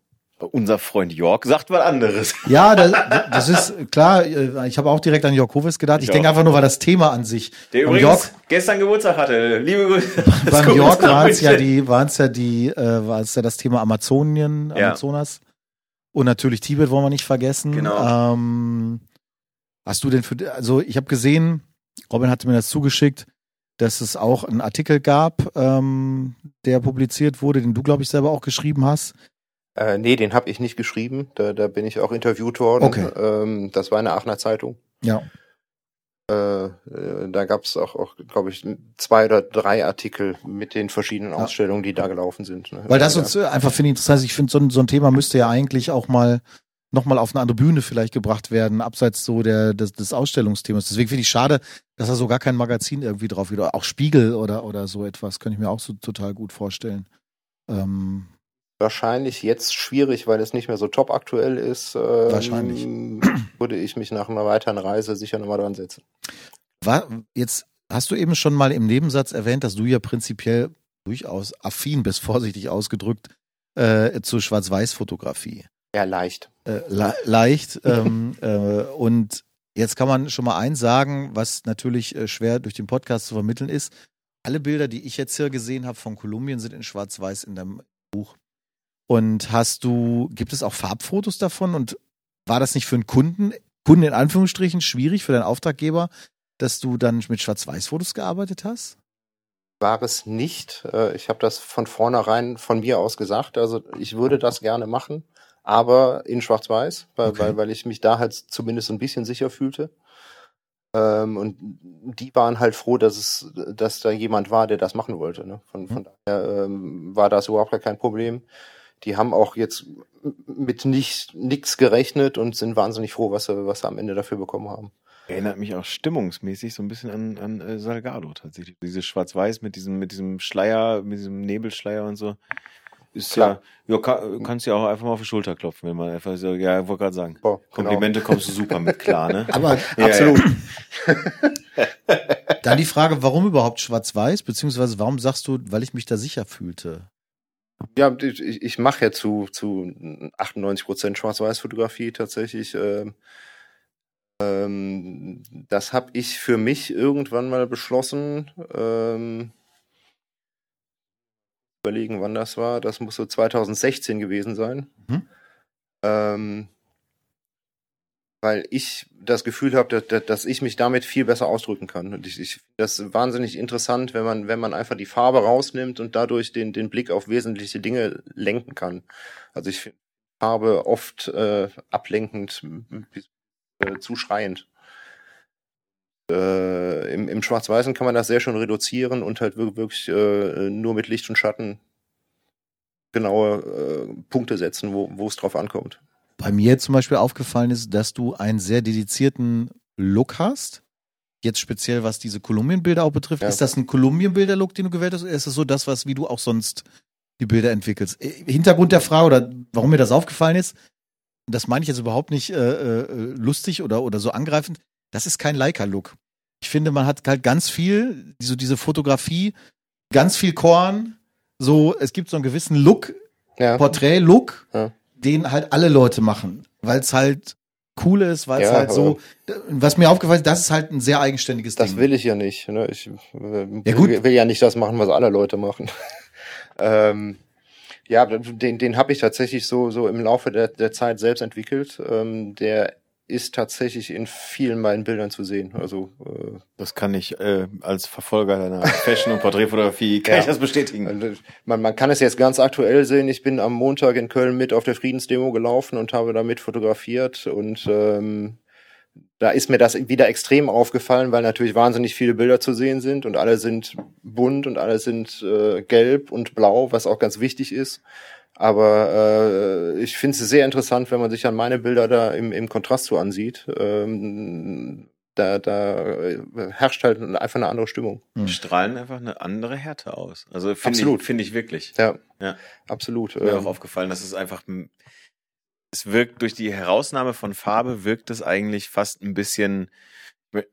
unser Freund Jörg sagt was anderes. Ja, das, das ist klar. Ich habe auch direkt an Jörg Hovis gedacht. Ich, ich denke einfach nur, weil das Thema an sich. Der übrigens Jörg, gestern Geburtstag hatte. Liebe Grüße. Beim Jörg waren es ja die, waren es ja die, äh, war es ja das Thema Amazonien, Amazonas. Ja. Und natürlich Tibet wollen wir nicht vergessen. Genau. Ähm, hast du denn für, also ich habe gesehen, Robin hatte mir das zugeschickt, dass es auch einen Artikel gab, ähm, der publiziert wurde, den du, glaube ich, selber auch geschrieben hast äh, nee, den habe ich nicht geschrieben. Da, da bin ich auch interviewt worden. Okay. Ähm, das war eine Aachener Zeitung. Ja. Äh, äh da gab es auch, auch glaube ich, zwei oder drei Artikel mit den verschiedenen Ausstellungen, die da gelaufen sind. Ne? Weil das uns einfach finde ich interessant. Ich finde, so, so, ein Thema müsste ja eigentlich auch mal nochmal auf eine andere Bühne vielleicht gebracht werden, abseits so der, des, des Ausstellungsthemas. Deswegen finde ich schade, dass da so gar kein Magazin irgendwie drauf geht. Oder auch Spiegel oder, oder so etwas, könnte ich mir auch so total gut vorstellen. Ähm, Wahrscheinlich jetzt schwierig, weil es nicht mehr so top aktuell ist. Ähm, Wahrscheinlich. Würde ich mich nach einer weiteren Reise sicher nochmal dran setzen. war, jetzt hast du eben schon mal im Nebensatz erwähnt, dass du ja prinzipiell durchaus affin bist, vorsichtig ausgedrückt, äh, zur Schwarz-Weiß-Fotografie. Ja, leicht. Äh, le leicht. ähm, äh, und jetzt kann man schon mal eins sagen, was natürlich äh, schwer durch den Podcast zu vermitteln ist. Alle Bilder, die ich jetzt hier gesehen habe von Kolumbien, sind in Schwarz-Weiß in deinem Buch. Und hast du, gibt es auch Farbfotos davon? Und war das nicht für einen Kunden, Kunden in Anführungsstrichen, schwierig für deinen Auftraggeber, dass du dann mit Schwarz-Weiß-Fotos gearbeitet hast? War es nicht. Äh, Ich habe das von vornherein von mir aus gesagt. Also ich würde das gerne machen, aber in Schwarz-Weiß, weil, Okay. weil, weil ich mich da halt zumindest ein bisschen sicher fühlte. Ähm, und die waren halt froh, dass es, dass da jemand war, der das machen wollte. Ne? Von, von daher ähm, war das überhaupt gar kein Problem. Die haben auch jetzt mit nicht nichts gerechnet und sind wahnsinnig froh, was sie, was sie am Ende dafür bekommen haben. Erinnert mich auch stimmungsmäßig so ein bisschen an, an äh, Salgado tatsächlich. Dieses Schwarz-Weiß mit diesem, mit diesem Schleier, mit diesem Nebelschleier und so. Ist Klar. ja, ja kann, kannst ja auch einfach mal auf die Schulter klopfen, wenn man einfach so, ja, ich wollte gerade sagen. Boah, genau. Komplimente kommst du super mit klar, ne? Aber Ja, Absolut. dann die Frage, warum überhaupt Schwarz-Weiß? Beziehungsweise warum sagst du, weil ich mich da sicher fühlte? Ja, ich, ich mache ja zu, zu 98 Prozent Schwarz-Weiß-Fotografie tatsächlich. Ähm, ähm, das habe ich für mich irgendwann mal beschlossen. Ähm, überlegen, wann das war. Das muss so 2016 gewesen sein. Mhm. Ähm, weil ich das Gefühl habe, dass, dass ich mich damit viel besser ausdrücken kann. Und ich, ich finde das wahnsinnig interessant, wenn man, wenn man einfach die Farbe rausnimmt und dadurch den, den Blick auf wesentliche Dinge lenken kann. Also ich finde Farbe oft äh, ablenkend, äh, zu schreiend. Äh, Im im Schwarz-Weißen kann man das sehr schön reduzieren und halt wir- wirklich äh, nur mit Licht und Schatten genaue äh, Punkte setzen, wo wo es drauf ankommt. Bei mir zum Beispiel aufgefallen ist, dass du einen sehr dedizierten Look hast. Jetzt speziell, was diese Kolumbienbilder auch betrifft. Ja. Ist das ein Kolumbienbilder-Look, den du gewählt hast, oder ist es so das, was wie du auch sonst die Bilder entwickelst? Äh, Hintergrund der Frage oder warum mir das aufgefallen ist, das meine ich jetzt überhaupt nicht äh, äh, lustig oder, oder so angreifend. Das ist kein Leica-Look. Ich finde, man hat halt ganz viel, so diese Fotografie, ganz viel Korn. So, es gibt so einen gewissen Look, Ja, Porträt-Look, Ja. Den halt alle Leute machen, weil es halt cool ist, weil es Ja, halt so, was mir aufgefallen ist, das ist halt ein sehr eigenständiges das Ding. will ich ja nicht. Ne? Ich äh, Ja, will, will ja nicht das machen, was alle Leute machen. ähm, ja, den, den habe ich tatsächlich so, so im Laufe der, der Zeit selbst entwickelt. Ähm, der ist tatsächlich in vielen meinen Bildern zu sehen. Also äh, Das kann ich äh, als Verfolger deiner Fashion- und Porträtfotografie, kann Ja. ich das bestätigen. Also, Man, man kann es jetzt ganz aktuell sehen. Ich bin am Montag in Köln mit auf der Friedensdemo gelaufen und habe da mit fotografiert. Und ähm, da ist mir das wieder extrem aufgefallen, weil natürlich wahnsinnig viele Bilder zu sehen sind und alle sind bunt und alle sind äh, gelb und blau, was auch ganz wichtig ist. Aber äh, ich finde es sehr interessant, wenn man sich dann meine Bilder da im, im Kontrast so ansieht. Ähm, da, da äh, herrscht halt einfach eine andere Stimmung. Hm. Strahlen einfach eine andere Härte aus. Also finde Absolut. finde ich wirklich. Ja, Ja. absolut. Mir Ähm, auch aufgefallen, dass es einfach, es wirkt durch die Herausnahme von Farbe wirkt es eigentlich fast ein bisschen,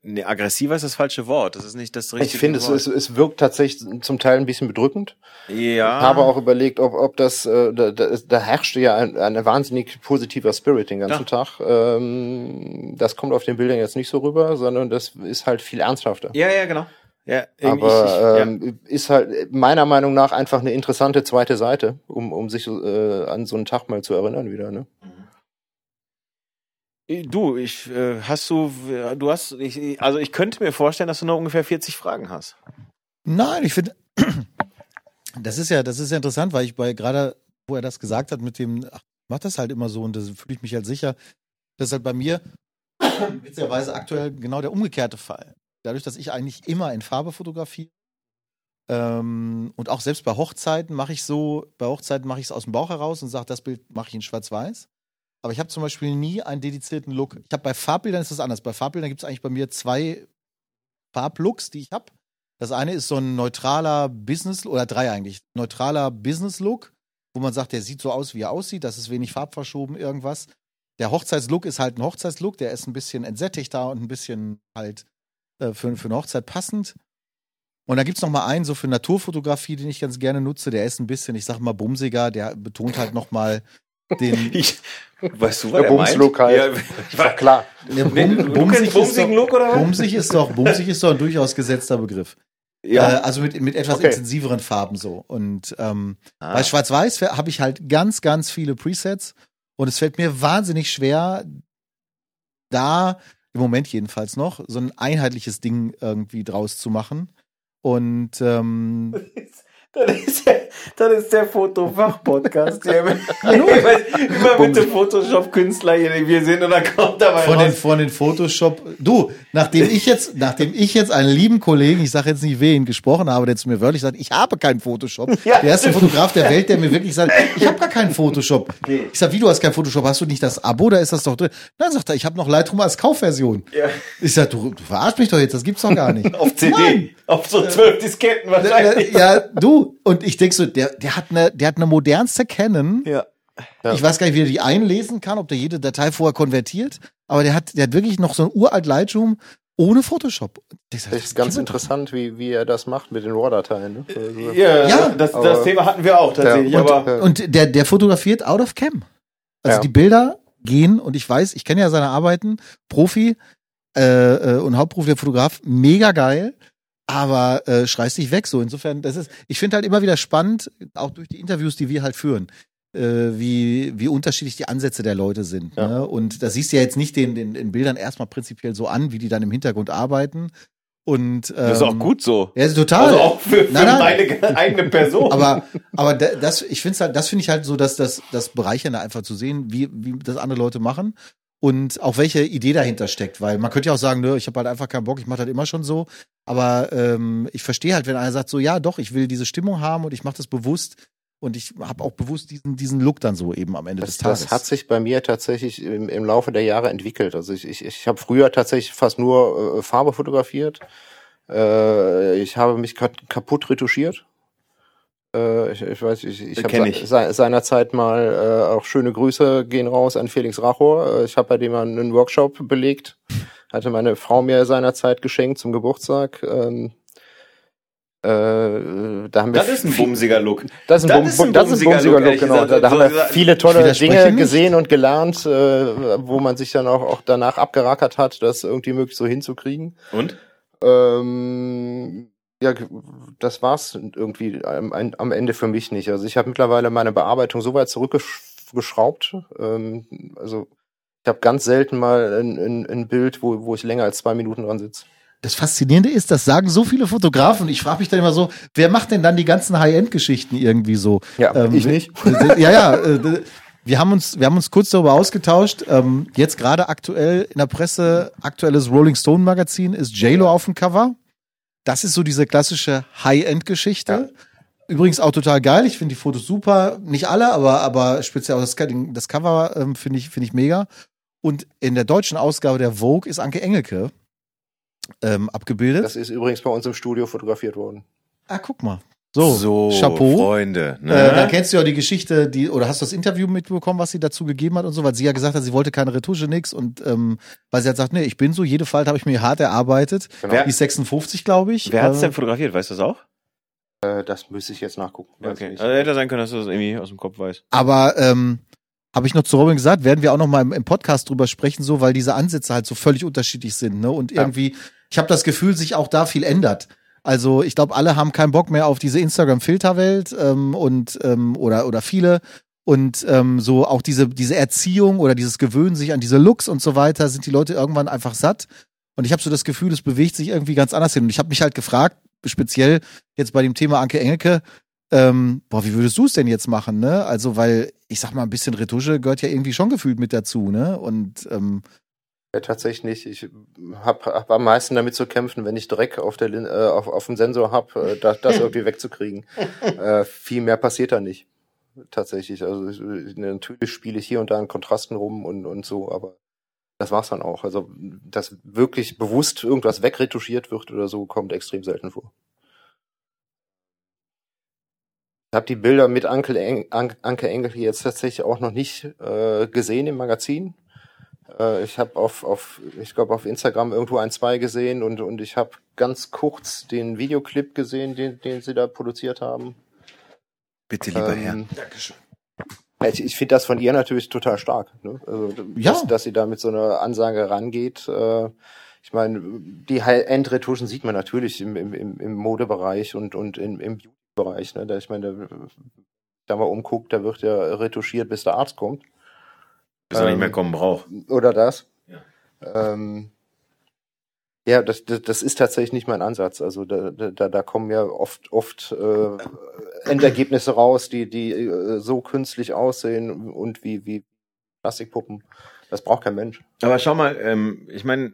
ne, aggressiver ist das falsche Wort. Das ist nicht das richtige Ich finde, es, Wort. es, es wirkt tatsächlich zum Teil ein bisschen bedrückend. ja. Ich habe auch überlegt, ob, ob das, äh, da, da, da herrschte ja ein, ein wahnsinnig positiver Spirit den ganzen Tag. Ähm, das kommt auf den Bildern jetzt nicht so rüber, sondern das ist halt viel ernsthafter. Ja, ja, genau. Ja, Aber ich, ja. ähm, ist halt meiner Meinung nach einfach eine interessante zweite Seite, um, um sich äh, an so einen Tag mal zu erinnern wieder. Ne? Du, ich äh, hast du, du hast, ich, also ich könnte mir vorstellen, dass du noch ungefähr 40 Fragen hast. Nein, ich finde, das ist ja, das ist ja interessant, weil ich bei gerade, wo er das gesagt hat, mit dem, ach, mach das halt immer so und das fühle ich mich halt sicher. Das ist halt bei mir witzigerweise aktuell genau der umgekehrte Fall. Dadurch, dass ich eigentlich immer in Farbe fotografiere ähm, und auch selbst bei Hochzeiten mache ich so, bei Hochzeiten mache ich es aus dem Bauch heraus und sage, das Bild mache ich in Schwarz-Weiß. Aber ich habe zum Beispiel nie einen dedizierten Look. Ich habe bei Farbbildern ist das anders. Bei Farbbildern gibt es eigentlich bei mir zwei Farblooks, die ich habe. Das eine ist so ein neutraler Business oder drei eigentlich neutraler Business Look, wo man sagt, der sieht so aus, wie er aussieht. Das ist wenig farbverschoben irgendwas. Der Hochzeitslook ist halt ein Hochzeitslook. Der ist ein bisschen entsättigter und ein bisschen halt äh, für, für eine Hochzeit passend. Und da gibt's noch mal einen so für Naturfotografie, den ich ganz gerne nutze. Der ist ein bisschen, ich sag mal, bumsiger. Der betont halt noch mal den. Ich, weißt du, was Der er meint? Bumslook halt. Ja, War klar. Der Bum, bumsig, doch, Look, oder bumsig ist doch, bumsig ist doch ein durchaus gesetzter Begriff. ja. Äh, also mit, mit etwas Okay. intensiveren Farben so. Und ähm, Ah. bei Schwarz-Weiß habe ich halt ganz, ganz viele Presets. Und es fällt mir wahnsinnig schwer, da, im Moment jedenfalls noch, so ein einheitliches Ding irgendwie draus zu machen. Und ähm, Das ist, ja, das ist der Fotofach-Podcast. Immer mit dem Photoshop-Künstler hier wir sind und dann kommt dabei von den, raus. von den Photoshop. Du, nachdem ich jetzt, nachdem ich jetzt einen lieben Kollegen, ich sage jetzt nicht wen, gesprochen habe, der zu mir wörtlich sagt, ich habe keinen Photoshop. Ja, der erste. Fotograf der Welt, der mir wirklich sagt, ich habe gar keinen Photoshop. Ich sag, wie du hast keinen Photoshop, hast du nicht das Abo, da ist das doch drin. Nein, sagt er, ich habe noch Lightroom als Kaufversion. Ja. Ich sag, du, du verarsch mich doch jetzt, das gibt's doch gar nicht. Auf CD. Nein. Auf so zwölf Disketten wahrscheinlich. ja, du. Und ich denk so, der, der hat eine, der hat eine modernste Canon. Ja. Ja. Ich weiß gar nicht, wie er die einlesen kann, ob der jede Datei vorher konvertiert. Aber der hat, der hat wirklich noch so ein uralt Lightroom ohne Photoshop. Das ist ganz interessant, wie, wie er das macht mit den RAW-Dateien. Ne? Also, Ja, Ja, das, das Thema hatten wir auch tatsächlich, Ja, und- aber Und der, der fotografiert out of cam. Also Ja. die Bilder gehen, und ich weiß, ich kenne ja seine Arbeiten, Profi äh, äh, und hauptberuflicher Fotograf, mega geil, aber äh, schreist dich weg so. Insofern, das ist, ich finde halt immer wieder spannend, auch durch die Interviews, die wir halt führen, äh, wie, wie unterschiedlich die Ansätze der Leute sind. Ja. Ne? Und das siehst du ja jetzt nicht den, den, den Bildern erstmal prinzipiell so an, wie die dann im Hintergrund arbeiten. Und, ähm, das ist auch gut so. Ja, ist total. Also auch für, für Nein, nein. meine eigene Person. Aber, aber da- das, ich finde halt, das finde ich halt so, dass das, das Bereichernde einfach zu sehen, wie, wie das andere Leute machen und auch welche Idee dahinter steckt, weil man könnte ja auch sagen, nö, ich habe halt einfach keinen Bock, ich mache das immer schon so, aber ähm, ich verstehe halt, wenn einer sagt so, ja, doch, ich will diese Stimmung haben und ich mache das bewusst und ich habe auch bewusst diesen diesen Look dann so eben am Ende Das, des Tages. das hat sich bei mir tatsächlich im, im Laufe der Jahre entwickelt. Also ich, ich, ich habe früher tatsächlich fast nur äh, Farbe fotografiert. Äh, ich habe mich kaputt retuschiert. Äh, ich, ich weiß, ich, ich Kenn habe se seinerzeit mal äh, auch schöne Grüße gehen raus an Felix Rachor. Äh, ich habe bei dem einen Workshop belegt. Hatte meine Frau mir seinerzeit geschenkt zum Geburtstag. Ähm, äh, da haben wir das ist ein bumsiger Look. das ist ein, Das Bum, ist ein das bumsiger bumsiger Look, Look, genau. gesagt. Da, da So haben wir viele tolle Dinge gesehen und gelernt, äh, wo man sich dann auch, auch danach abgerackert hat, das irgendwie möglich so hinzukriegen. Und? Ähm, ja, das war's irgendwie am, ein- am Ende für mich nicht. Also ich habe mittlerweile meine Bearbeitung so weit zurückgeschraubt. Ähm, also ich habe ganz selten mal ein, ein, ein Bild, wo, wo ich länger als zwei Minuten dran sitze. Das Faszinierende ist, das sagen so viele Fotografen. Ich frage mich dann immer so, wer macht denn dann die ganzen High-End-Geschichten irgendwie so? Ja, Ähm, ich nicht. Ja, ja. äh, Wir haben uns, wir haben uns kurz darüber ausgetauscht. Ähm, jetzt gerade aktuell in der Presse, aktuelles Rolling Stone Magazin ist JLo auf dem Cover. Das ist so diese klassische High-End-Geschichte. Übrigens auch total geil. Ich finde die Fotos super. Nicht alle, aber, aber speziell auch das, das Cover ähm, finde ich, finde ich mega. Und in der deutschen Ausgabe der Vogue ist Anke Engelke ähm, abgebildet. Das ist übrigens bei uns im Studio fotografiert worden. ah, guck mal. So, Chapeau. Freunde. Ne? Äh, dann kennst du ja die Geschichte, die, oder hast du das Interview mitbekommen, was sie dazu gegeben hat und so, weil sie ja gesagt hat, sie wollte keine Retusche, nix und ähm, weil sie hat gesagt, nee, ich bin so, jede Falte habe ich mir hart erarbeitet. Genau. Die ist 56, glaube ich. Wer hat's Äh, denn fotografiert? Weißt du das auch? Äh, das müsste ich jetzt nachgucken. Okay. Also hätte sein können, dass du das irgendwie aus dem Kopf weißt. Aber ähm, habe ich noch zu Robin gesagt, werden wir auch noch mal im, im Podcast drüber sprechen, so, weil diese Ansätze halt so völlig unterschiedlich sind, ne? Und Ja. irgendwie, ich habe das Gefühl, sich auch da viel ändert. Also ich glaube, alle haben keinen Bock mehr auf diese Instagram-Filterwelt ähm, und ähm, oder oder viele und ähm, so auch diese diese Erziehung oder dieses Gewöhnen sich an diese Looks und so weiter sind die Leute irgendwann einfach satt. Und ich habe so das Gefühl, es bewegt sich irgendwie ganz anders hin. Und ich habe mich halt gefragt, speziell jetzt bei dem Thema Anke Engelke, ähm, boah, wie würdest du es denn jetzt machen, ne? Also, weil, ich sag mal, ein bisschen Retusche gehört ja irgendwie schon gefühlt mit dazu, ne? Und ähm, Ja, tatsächlich nicht. Ich habe hab am meisten damit zu kämpfen, wenn ich Dreck auf, der, Lin- äh, auf, auf dem Sensor habe, äh, das, das irgendwie wegzukriegen. äh, viel mehr passiert da nicht. tatsächlich. Also ich, natürlich spiele ich hier und da in Kontrasten rum und, und so, aber das war's dann auch. Also, dass wirklich bewusst irgendwas wegretuschiert wird oder so, kommt extrem selten vor. Ich habe die Bilder mit Anke Engel jetzt tatsächlich auch noch nicht äh, gesehen im Magazin. Äh, ich habe auf, auf ich glaube, auf Instagram irgendwo ein, zwei gesehen und, und ich habe ganz kurz den Videoclip gesehen, den, den sie da produziert haben. Bitte, lieber ähm, Herr. Dankeschön. Ich, ich finde das von ihr natürlich total stark. Ne? Also, ja. dass, dass sie da mit so einer Ansage rangeht. Äh, ich meine, die High-End-Retuschen sieht man natürlich im, im, im Modebereich und, und im, im Beauty-Bereich. Ne? Da, ich meine, da, da mal umguckt, da wird ja retuschiert, bis der Arzt kommt. Bis er ähm, nicht mehr kommen braucht. Oder das. Ja. Ähm, ja, das, das, das ist tatsächlich nicht mein Ansatz. Also da, da, da kommen ja oft, oft äh, Endergebnisse raus, die, die äh, so künstlich aussehen und wie, wie Plastikpuppen. Das braucht kein Mensch. Aber schau mal, ähm, ich meine,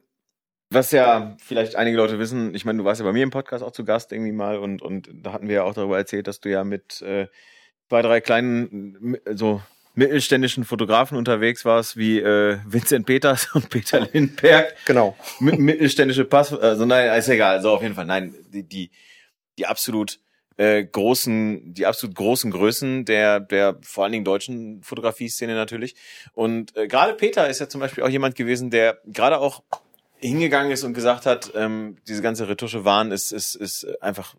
was ja vielleicht einige Leute wissen, ich meine, du warst ja bei mir im Podcast auch zu Gast irgendwie mal und, und da hatten wir ja auch darüber erzählt, dass du ja mit äh, zwei, drei kleinen so mittelständischen Fotografen unterwegs warst, wie äh, Vincent Peters und Peter Lindberg. Genau. Mit, mittelständische Pass, also nein, ist egal. Also auf jeden Fall, nein, die, die, die absolut äh, großen, die absolut großen Größen der, der vor allen Dingen deutschen Fotografie-Szene natürlich. Und äh, gerade Peter ist ja zum Beispiel auch jemand gewesen, der gerade auch hingegangen ist und gesagt hat, ähm, diese ganze Retusche Wahn ist, ist, ist einfach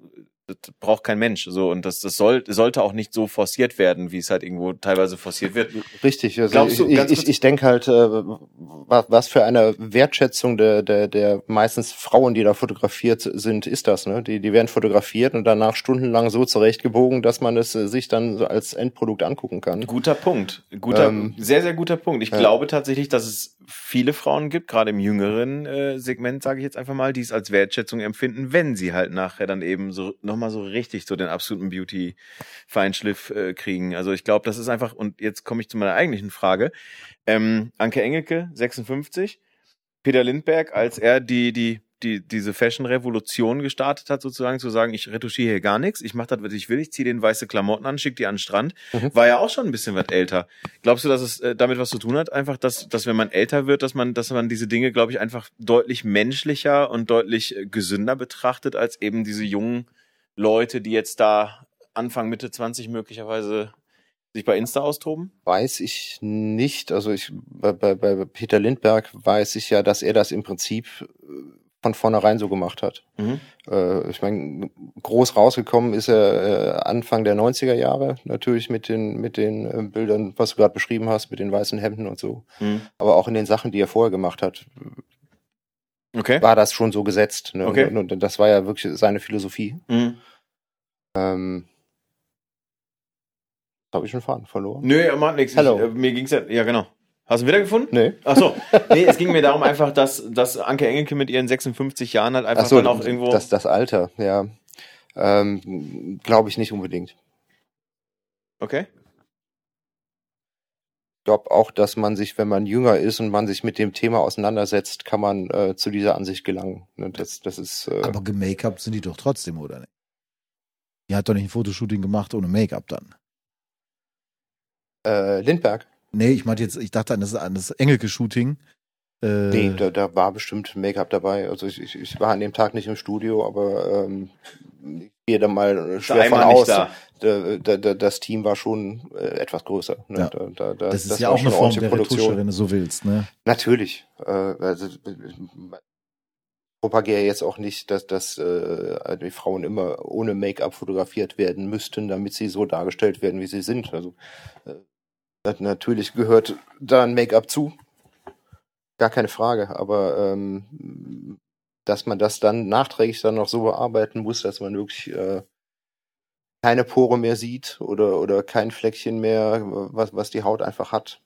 das braucht kein Mensch so und das das soll, sollte auch nicht so forciert werden, wie es halt irgendwo teilweise forciert wird. Richtig, also Glaubst du, ich, ich, ich denke halt, äh, was für eine Wertschätzung der, der der meistens Frauen, die da fotografiert sind, ist das, ne? Die die werden fotografiert und danach stundenlang so zurechtgebogen, dass man es äh, sich dann so als Endprodukt angucken kann. Guter Punkt, guter, ähm, sehr sehr guter Punkt. Ich ja. glaube tatsächlich, dass es viele Frauen gibt, gerade im jüngeren äh, Segment, sage ich jetzt einfach mal, die es als Wertschätzung empfinden, wenn sie halt nachher dann eben so noch nochmal so richtig so den absoluten Beauty-Feinschliff äh, kriegen. Also ich glaube, das ist einfach, und jetzt komme ich zu meiner eigentlichen Frage. Ähm, Anke Engelke, 56, Peter Lindberg, als er die, die, die, diese Fashion-Revolution gestartet hat, sozusagen, zu sagen, ich retuschiere hier gar nichts, ich mache das, was ich will, ich ziehe den weiße Klamotten an, schicke die an den Strand, mhm. war ja auch schon ein bisschen was älter. Glaubst du, dass es äh, damit was zu tun hat? Einfach, dass, dass wenn man älter wird, dass man, dass man diese Dinge, glaube ich, einfach deutlich menschlicher und deutlich äh, gesünder betrachtet, als eben diese jungen Leute, die jetzt da Anfang, Mitte 20 möglicherweise sich bei Insta austoben? Weiß ich nicht. Also ich bei, bei, bei Peter Lindberg weiß ich ja, dass er das im Prinzip äh, von vornherein so gemacht hat. Mhm. Äh, ich meine, groß rausgekommen ist er äh, Anfang der 90er Jahre, natürlich mit den, mit den äh, Bildern, was du gerade beschrieben hast, mit den weißen Hemden und so. Mhm. Aber auch in den Sachen, die er vorher gemacht hat, okay. war das schon so gesetzt. Ne? Okay. Und, und, das war ja wirklich seine Philosophie. Mhm. Ähm, habe ich schon Faden verloren? Nö, er macht nichts. Hallo. Ich, äh, mir ging's ja, ja genau. Hast du ihn wiedergefunden? Nee. Ach so. Nee, es ging mir darum einfach, dass, dass Anke Engelke mit ihren 56 Jahren halt einfach so, dann auch irgendwo. Das, das Alter, ja. Ähm, Glaube ich nicht unbedingt. Okay glaube auch, dass man sich, wenn man jünger ist und man sich mit dem Thema auseinandersetzt, kann man äh, zu dieser Ansicht gelangen. Ne, das, das ist, äh, Aber gemake-up sind die doch trotzdem, oder nicht? Die hat doch nicht ein Fotoshooting gemacht ohne Make-up dann. Äh, Lindberg? Nee, ich meinte jetzt, ich dachte an das, an das Engelke-Shooting. Äh, nee, da, da war bestimmt Make-up dabei. Also ich, ich, ich war an dem Tag nicht im Studio, aber ähm, gehe da mal schwer von aus. Da. Da, da, das Team war schon äh, etwas größer. Ne? Ja. Da, da, da, das ist das ja auch eine Form der Produktion. Retusche, wenn du so willst. Ne? Natürlich. Äh, also, propagiere jetzt auch nicht, dass, dass äh, die Frauen immer ohne Make-up fotografiert werden müssten, damit sie so dargestellt werden, wie sie sind. Also äh, natürlich gehört da ein Make-up zu, gar keine Frage. Aber ähm, dass man das dann nachträglich dann noch so bearbeiten muss, dass man wirklich äh, keine Pore mehr sieht oder, oder kein Fleckchen mehr, was, was die Haut einfach hat.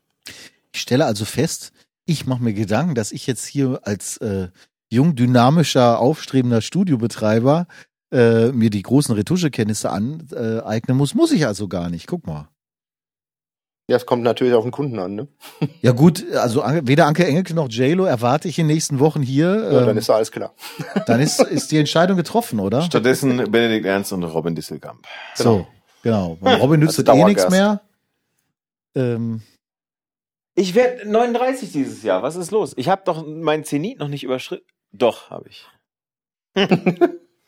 Ich stelle also fest, ich mache mir Gedanken, dass ich jetzt hier als äh, jung, dynamischer, aufstrebender Studiobetreiber äh, mir die großen Retuschekenntnisse aneignen muss. Muss ich also gar nicht. Guck mal. Ja, es kommt natürlich auf den Kunden an, ne? Ja gut, also weder Anke Engelke noch JLo erwarte ich in den nächsten Wochen hier. Ja, dann ähm, ist alles klar. Dann ist, ist die Entscheidung getroffen, oder? Stattdessen Benedikt Ernst und Robin Disselkamp. Genau. So, genau. Bei Robin nützt eh nichts mehr. Ähm, Ich werde 39 dieses Jahr. Was ist los? Ich habe doch meinen Zenit noch nicht überschritten. Doch, habe ich.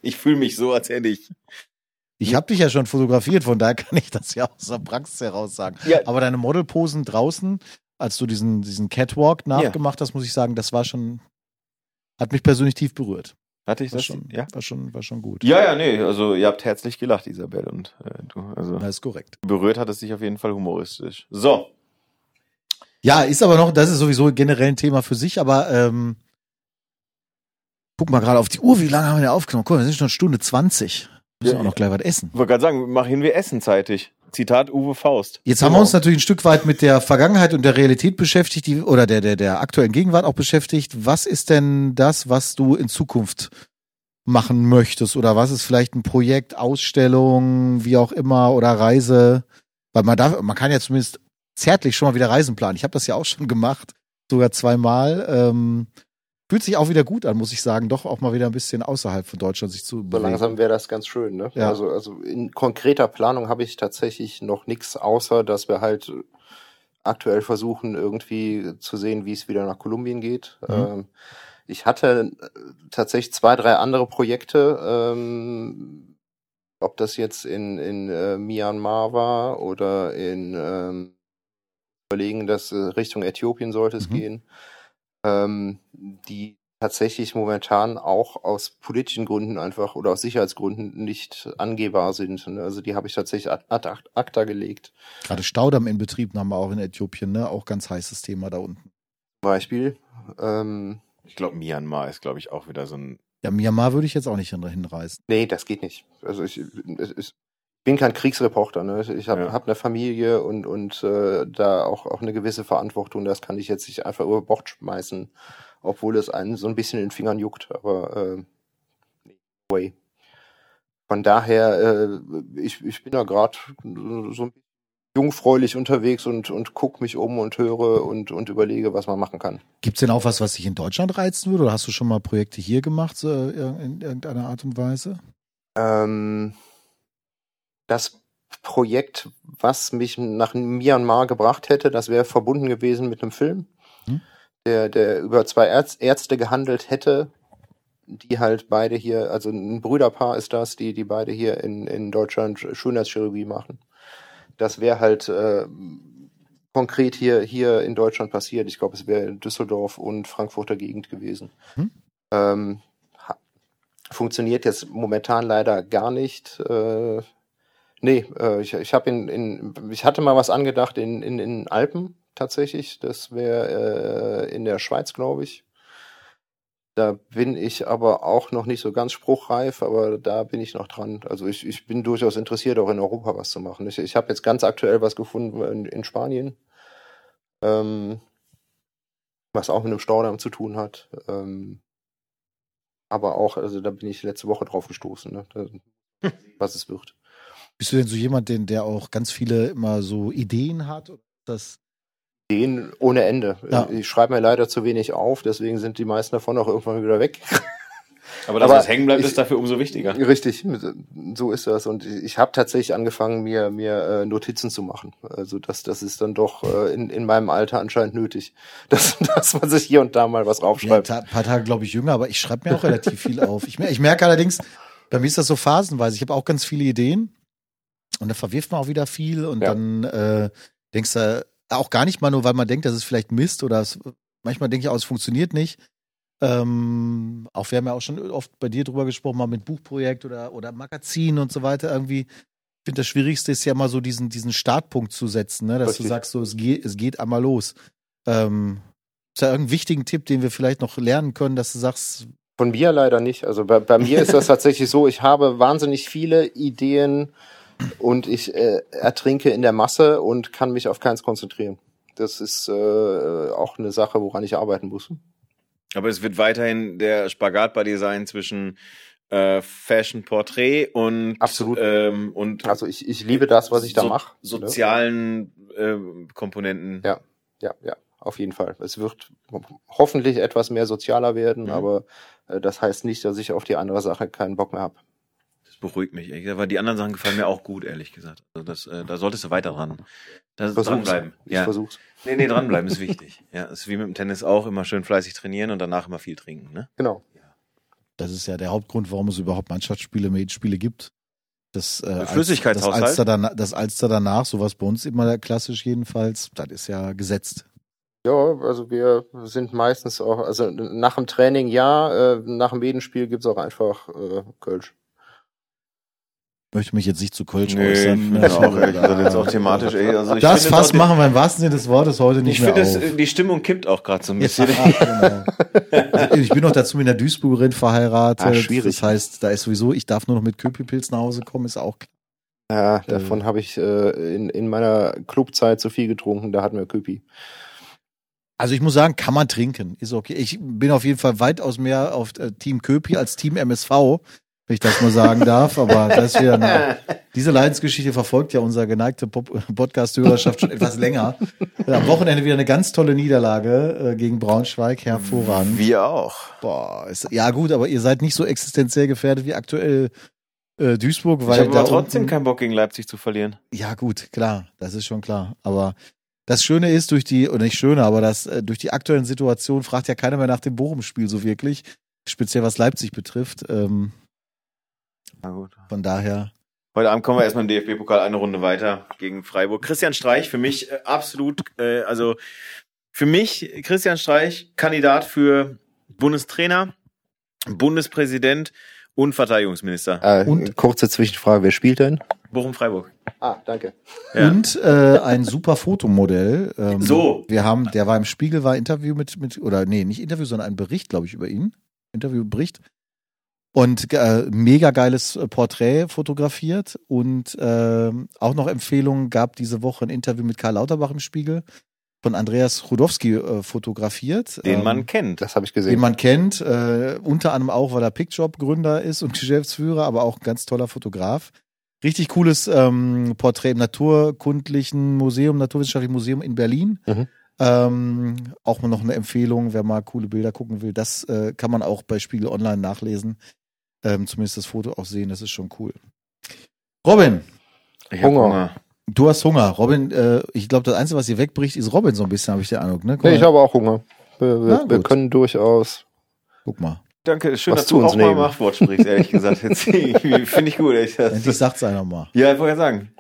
ich fühle mich so, als hätte ich. Ich habe dich ja schon fotografiert, von daher kann ich das ja aus der Praxis heraus sagen. Ja. Aber deine Modelposen draußen, als du diesen, diesen Catwalk nachgemacht hast, muss ich sagen, das war schon, hat mich persönlich tief berührt. Hatte ich War das? schon, Ja. war schon, war schon gut. Ja, ja, nee. Also ihr habt herzlich gelacht, Isabel und äh, du. Also Das ist korrekt. berührt hat es sich auf jeden Fall humoristisch. So. Ja, ist aber noch, das ist sowieso generell ein Thema für sich, aber ähm, guck mal gerade auf die Uhr, wie lange haben wir denn aufgenommen? Guck mal, wir sind schon eine Stunde 20. Wir müssen Ja, auch noch gleich was essen. Ich wollte gerade sagen, machen wir Essen zeitig. Zitat Uwe Faust. Jetzt haben wir uns natürlich ein Stück weit mit der Vergangenheit und der Realität beschäftigt, die, oder der, der, der aktuellen Gegenwart auch beschäftigt. Was ist denn das, was du in Zukunft machen möchtest? Oder was ist vielleicht ein Projekt, Ausstellung, wie auch immer, oder Reise? Weil man darf, man kann ja zumindest zärtlich schon mal wieder Reisen planen. Ich habe das ja auch schon gemacht, sogar zweimal. Ähm, fühlt sich auch wieder gut an, muss ich sagen, doch auch mal wieder ein bisschen außerhalb von Deutschland sich zu So bewegen. langsam wäre das ganz schön, ne? Ja. Also, also in konkreter Planung habe ich tatsächlich noch nichts, außer dass wir halt aktuell versuchen, irgendwie zu sehen, wie es wieder nach Kolumbien geht. Mhm. Ähm, ich hatte tatsächlich zwei, drei andere Projekte, ähm, ob das jetzt in, in äh, Myanmar war oder in ähm, überlegen, dass äh, Richtung Äthiopien sollte es Mhm. gehen, ähm, die tatsächlich momentan auch aus politischen Gründen einfach oder aus Sicherheitsgründen nicht angehbar sind. ne? Also die habe ich tatsächlich ad ad acta gelegt. Gerade Staudamm in Betrieb haben wir auch in Äthiopien, ne? Auch ganz heißes Thema da unten. Beispiel. Ähm, Ich glaube, Myanmar ist, glaube ich, auch wieder so ein. Ja, Myanmar würde ich jetzt auch nicht hin- hinreisen. nee, das geht nicht. Also ich, es ist, ich bin kein Kriegsreporter. Ne? Ich habe Ja. hab eine Familie und, und äh, da auch, auch eine gewisse Verantwortung. Das kann ich jetzt nicht einfach über Bord schmeißen, obwohl es einen so ein bisschen in den Fingern juckt. Aber äh, way. Von daher, äh, ich, ich bin da gerade so ein bisschen jungfräulich unterwegs und, und guck mich um und höre und, und überlege, was man machen kann. Gibt's denn auch was, was dich in Deutschland reizen würde? Oder hast du schon mal Projekte hier gemacht, so in irgendeiner Art und Weise? Ähm, das Projekt, was mich nach Myanmar gebracht hätte, das wäre verbunden gewesen mit einem Film, Hm. der, der über zwei Ärz Ärzte gehandelt hätte, die halt beide hier, also ein Brüderpaar ist das, die, die beide hier in, in Deutschland Schönheitschirurgie machen. Das wäre halt äh, konkret hier, hier in Deutschland passiert. Ich glaube, es wäre in Düsseldorf und Frankfurter Gegend gewesen. Hm. Ähm, funktioniert jetzt momentan leider gar nicht. Äh, nee, äh, ich, ich habe in, in, ich hatte mal was angedacht in, in, in Alpen tatsächlich. Das wäre äh, in der Schweiz, glaube ich. Da bin ich aber auch noch nicht so ganz spruchreif, aber da bin ich noch dran. Also ich, ich bin durchaus interessiert, auch in Europa was zu machen. Ich, ich habe jetzt ganz aktuell was gefunden in, in Spanien, ähm, was auch mit einem Staudamm zu tun hat. Ähm, aber auch, also da bin ich letzte Woche drauf gestoßen, ne? was es wird. Bist du denn so jemand, den, der auch ganz viele immer so Ideen hat? Das, Ideen ohne Ende. Ja. Ich schreibe mir leider zu wenig auf, deswegen sind die meisten davon auch irgendwann wieder weg. Aber dass Aber was hängen bleibt, ich- ist dafür umso wichtiger. Richtig, so ist das. Und ich habe tatsächlich angefangen, mir, mir äh, Notizen zu machen. Also das, das ist dann doch äh, in, in meinem Alter anscheinend nötig, dass, dass man sich hier und da mal was ja, ein aufschreibt. paar Tage, glaube ich, jünger, aber ich schreibe mir auch relativ viel auf. Ich, ich merke allerdings, bei mir ist das so phasenweise. Ich habe auch ganz viele Ideen und da verwirft man auch wieder viel und Ja. dann äh, denkst du auch gar nicht mal nur, weil man denkt, das ist vielleicht Mist oder es, manchmal denke ich auch, es funktioniert nicht. Ähm, auch wir haben ja auch schon oft bei dir drüber gesprochen, mal mit Buchprojekt oder, oder Magazin und so weiter irgendwie. Ich finde, das Schwierigste ist ja mal so diesen, diesen Startpunkt zu setzen, ne? dass Richtig. du sagst, so, es geht, es geht einmal los. Ähm, ist da irgendeinen wichtigen Tipp, den wir vielleicht noch lernen können, dass du sagst, Von mir leider nicht. Also bei, bei mir ist das tatsächlich so, ich habe wahnsinnig viele Ideen und ich äh, ertrinke in der Masse und kann mich auf keins konzentrieren. Das ist äh, auch eine Sache, woran ich arbeiten muss. Aber es wird weiterhin der Spagat bei dir sein zwischen äh, Fashion Portrait und Absolut. ähm, und Also ich, ich liebe das, was ich da so- mache. sozialen äh, Komponenten. Ja. Ja, ja, auf jeden Fall. Es wird hoffentlich etwas mehr sozialer werden, Mhm. aber äh, das heißt nicht, dass ich auf die andere Sache keinen Bock mehr habe. Beruhigt mich, ehrlich gesagt, weil die anderen Sachen gefallen mir auch gut, ehrlich gesagt. Also das, äh, da solltest du weiter dran. Da Versuch's. dranbleiben. Ich Ja. versuch's. Nee, nee, dranbleiben ist wichtig. Ja, ist wie mit dem Tennis auch, immer schön fleißig trainieren und danach immer viel trinken, ne? Genau. Das ist ja der Hauptgrund, warum es überhaupt Mannschaftsspiele, Medienspiele gibt. Das, äh, Flüssigkeitshaushalt? Das Alster, danach, das Alster danach, sowas bei uns immer klassisch jedenfalls, das ist ja gesetzt. Ja, also wir sind meistens auch, also nach dem Training ja, äh, nach dem Medenspiel gibt's auch einfach äh, Kölsch. Möchte mich jetzt nicht zu Kölsch Nee, äußern. ich auch, ehrlich gesagt, jetzt auch thematisch, ey. Also ich das finde Fass machen wir im wahrsten Sinne des Wortes heute nicht Ich mehr finde, auf. es, die Stimmung kippt auch gerade so ein Ja, bisschen. genau. also ich bin noch dazu mit einer Duisburgerin verheiratet. Ah, schwierig. Das heißt, da ist sowieso, ich darf nur noch mit Köpipilz nach Hause kommen, ist auch klar. Ja, davon habe ich äh, in, in meiner Clubzeit so viel getrunken, da hatten wir Köpi. Also ich muss sagen, kann man trinken, ist okay. Ich bin auf jeden Fall weitaus mehr auf äh, Team Köpi als Team MSV, wenn ich das mal sagen darf. Aber das ist wieder eine, diese Leidensgeschichte verfolgt ja unser geneigte Podcast-Hörerschaft schon etwas länger. Am Wochenende wieder eine ganz tolle Niederlage äh, gegen Braunschweig, hervorragend. Wir auch. Boah, ist, ja gut, aber ihr seid nicht so existenziell gefährdet wie aktuell äh, Duisburg, Ich weil habe da trotzdem unten, keinen Bock gegen Leipzig zu verlieren. ja gut, klar, das ist schon klar. Aber das Schöne ist durch die, oder nicht Schöne, aber das äh, durch die aktuellen Situationen fragt ja keiner mehr nach dem Bochum-Spiel so wirklich, speziell was Leipzig betrifft. Ähm, Na gut. von daher, Heute Abend kommen wir erstmal im DFB-Pokal eine Runde weiter gegen Freiburg. Christian Streich für mich äh, absolut, äh, also für mich Christian Streich Kandidat für Bundestrainer, Bundespräsident und Verteidigungsminister. Äh, Und- kurze Zwischenfrage, wer spielt denn? Bochum Freiburg. Ah, danke. Ja. Und äh, ein super Fotomodell. Ähm, So. Wir haben, der war im Spiegel, war Interview mit, mit oder nee, nicht Interview, sondern ein Bericht, glaube ich, über ihn. Interviewbericht. Und äh, mega geiles äh, Porträt fotografiert und ähm, auch noch Empfehlungen gab diese Woche ein Interview mit Karl Lauterbach im Spiegel von Andreas Rudowski äh, fotografiert. Den ähm, man kennt. Das habe ich gesehen. den man kennt, äh, unter anderem auch, weil er Pickjob Gründer ist und Geschäftsführer, aber auch ein ganz toller Fotograf. Richtig cooles ähm, Porträt im Naturkundlichen Museum, Naturwissenschaftlichen Museum in Berlin. Mhm. Ähm, auch mal noch eine Empfehlung, wer mal coole Bilder gucken will. Das äh, kann man auch bei Spiegel Online nachlesen. Ähm, zumindest das Foto auch sehen, das ist schon cool. Robin, Ich hab Hunger. du hast Hunger. Robin, äh, ich glaube, das Einzige, was hier wegbricht, ist Robin so ein bisschen, habe ich den Eindruck. Ne? Nee, ich mal, habe auch Hunger. Wir, Na wir, gut. wir können durchaus. guck mal. Danke, schön, Was dass du uns auch mal nehmen. Machtwort sprichst, ehrlich gesagt. Jetzt, Finde ich gut. Echt. Das, Endlich sagt's einer mal. ja, ich wollte ja sagen.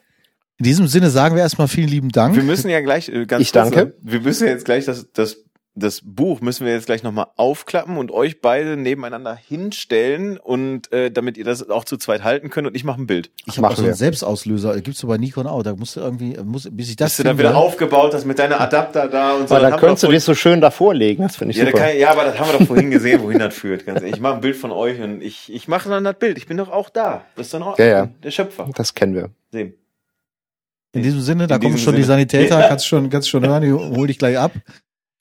In diesem Sinne sagen wir erstmal vielen lieben Dank. Wir müssen ja gleich, äh, ganz Ich kurz, danke. Wir müssen jetzt gleich das, das, das Buch müssen wir jetzt gleich nochmal aufklappen und euch beide nebeneinander hinstellen und äh, damit ihr das auch zu zweit halten könnt und ich mache ein Bild. Ich habe auch so einen. Selbstauslöser, gibt's so bei Nikon auch. Da musst du irgendwie, muss, bis ich das Bis du dann wieder aufgebaut hast mit deiner Adapter da und so. Aber dann wir könntest du dich so schön davor legen. Das finde ich ja, da super. kann, ja, aber das haben wir doch vorhin gesehen, wohin das führt. Ganz ehrlich. Ich mache ein Bild von euch und ich, ich mache dann das Bild. Ich bin doch auch da. Das ist dann auch Ja, ja. der Schöpfer. das kennen wir. Sehen. In diesem Sinne, da kommen schon die Sinne. Sanitäter, kannst schon, kannst schon hören, die hol dich gleich ab.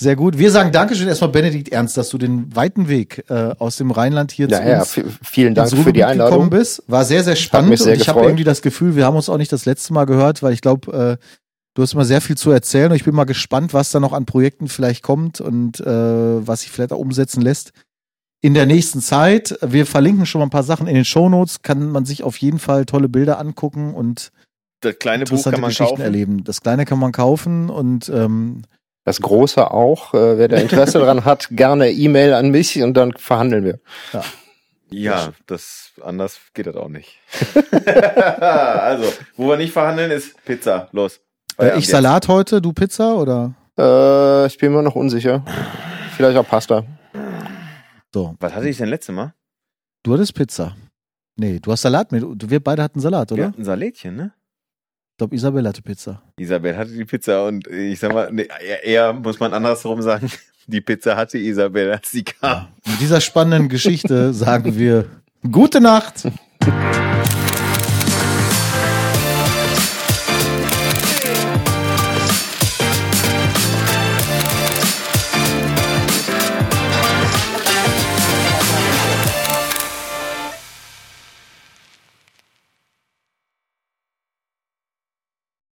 Sehr gut. Wir sagen Dankeschön erstmal Benedikt Ernst, dass du den weiten Weg äh, aus dem Rheinland hier Ja, zu ja, uns v- vielen Dank für die Ruhrgebiet gekommen Einladung. bist. War sehr, sehr spannend sehr und ich habe irgendwie das Gefühl, wir haben uns auch nicht das letzte Mal gehört, weil ich glaube, äh, du hast immer sehr viel zu erzählen und ich bin mal gespannt, was da noch an Projekten vielleicht kommt und äh, was sich vielleicht auch umsetzen lässt. In der nächsten Zeit, wir verlinken schon mal ein paar Sachen in den Shownotes, kann man sich auf jeden Fall tolle Bilder angucken und Das kleine Buch kann man Geschichten kaufen. erleben. Das kleine kann man kaufen und ähm, Das Große auch. Äh, wer da Interesse dran hat, gerne E-Mail an mich und dann verhandeln wir. Ja, das anders geht das auch nicht. also, wo wir nicht verhandeln, ist Pizza. Los. äh, ich jetzt. Salat heute, du Pizza oder Äh, ich bin mir noch unsicher. Vielleicht auch Pasta. so? Was hatte ich denn letzte Mal? Du hattest Pizza. Nee, du hast Salat mit. Du- Wir beide hatten Salat, oder? Wir hatten ein Salätchen, ne? Ich glaube, Isabel hatte Pizza. Isabel hatte die Pizza und ich sag mal, nee, eher, muss man andersrum sagen, die Pizza hatte Isabel, als sie kam. Mit dieser spannenden Geschichte sagen wir gute Nacht.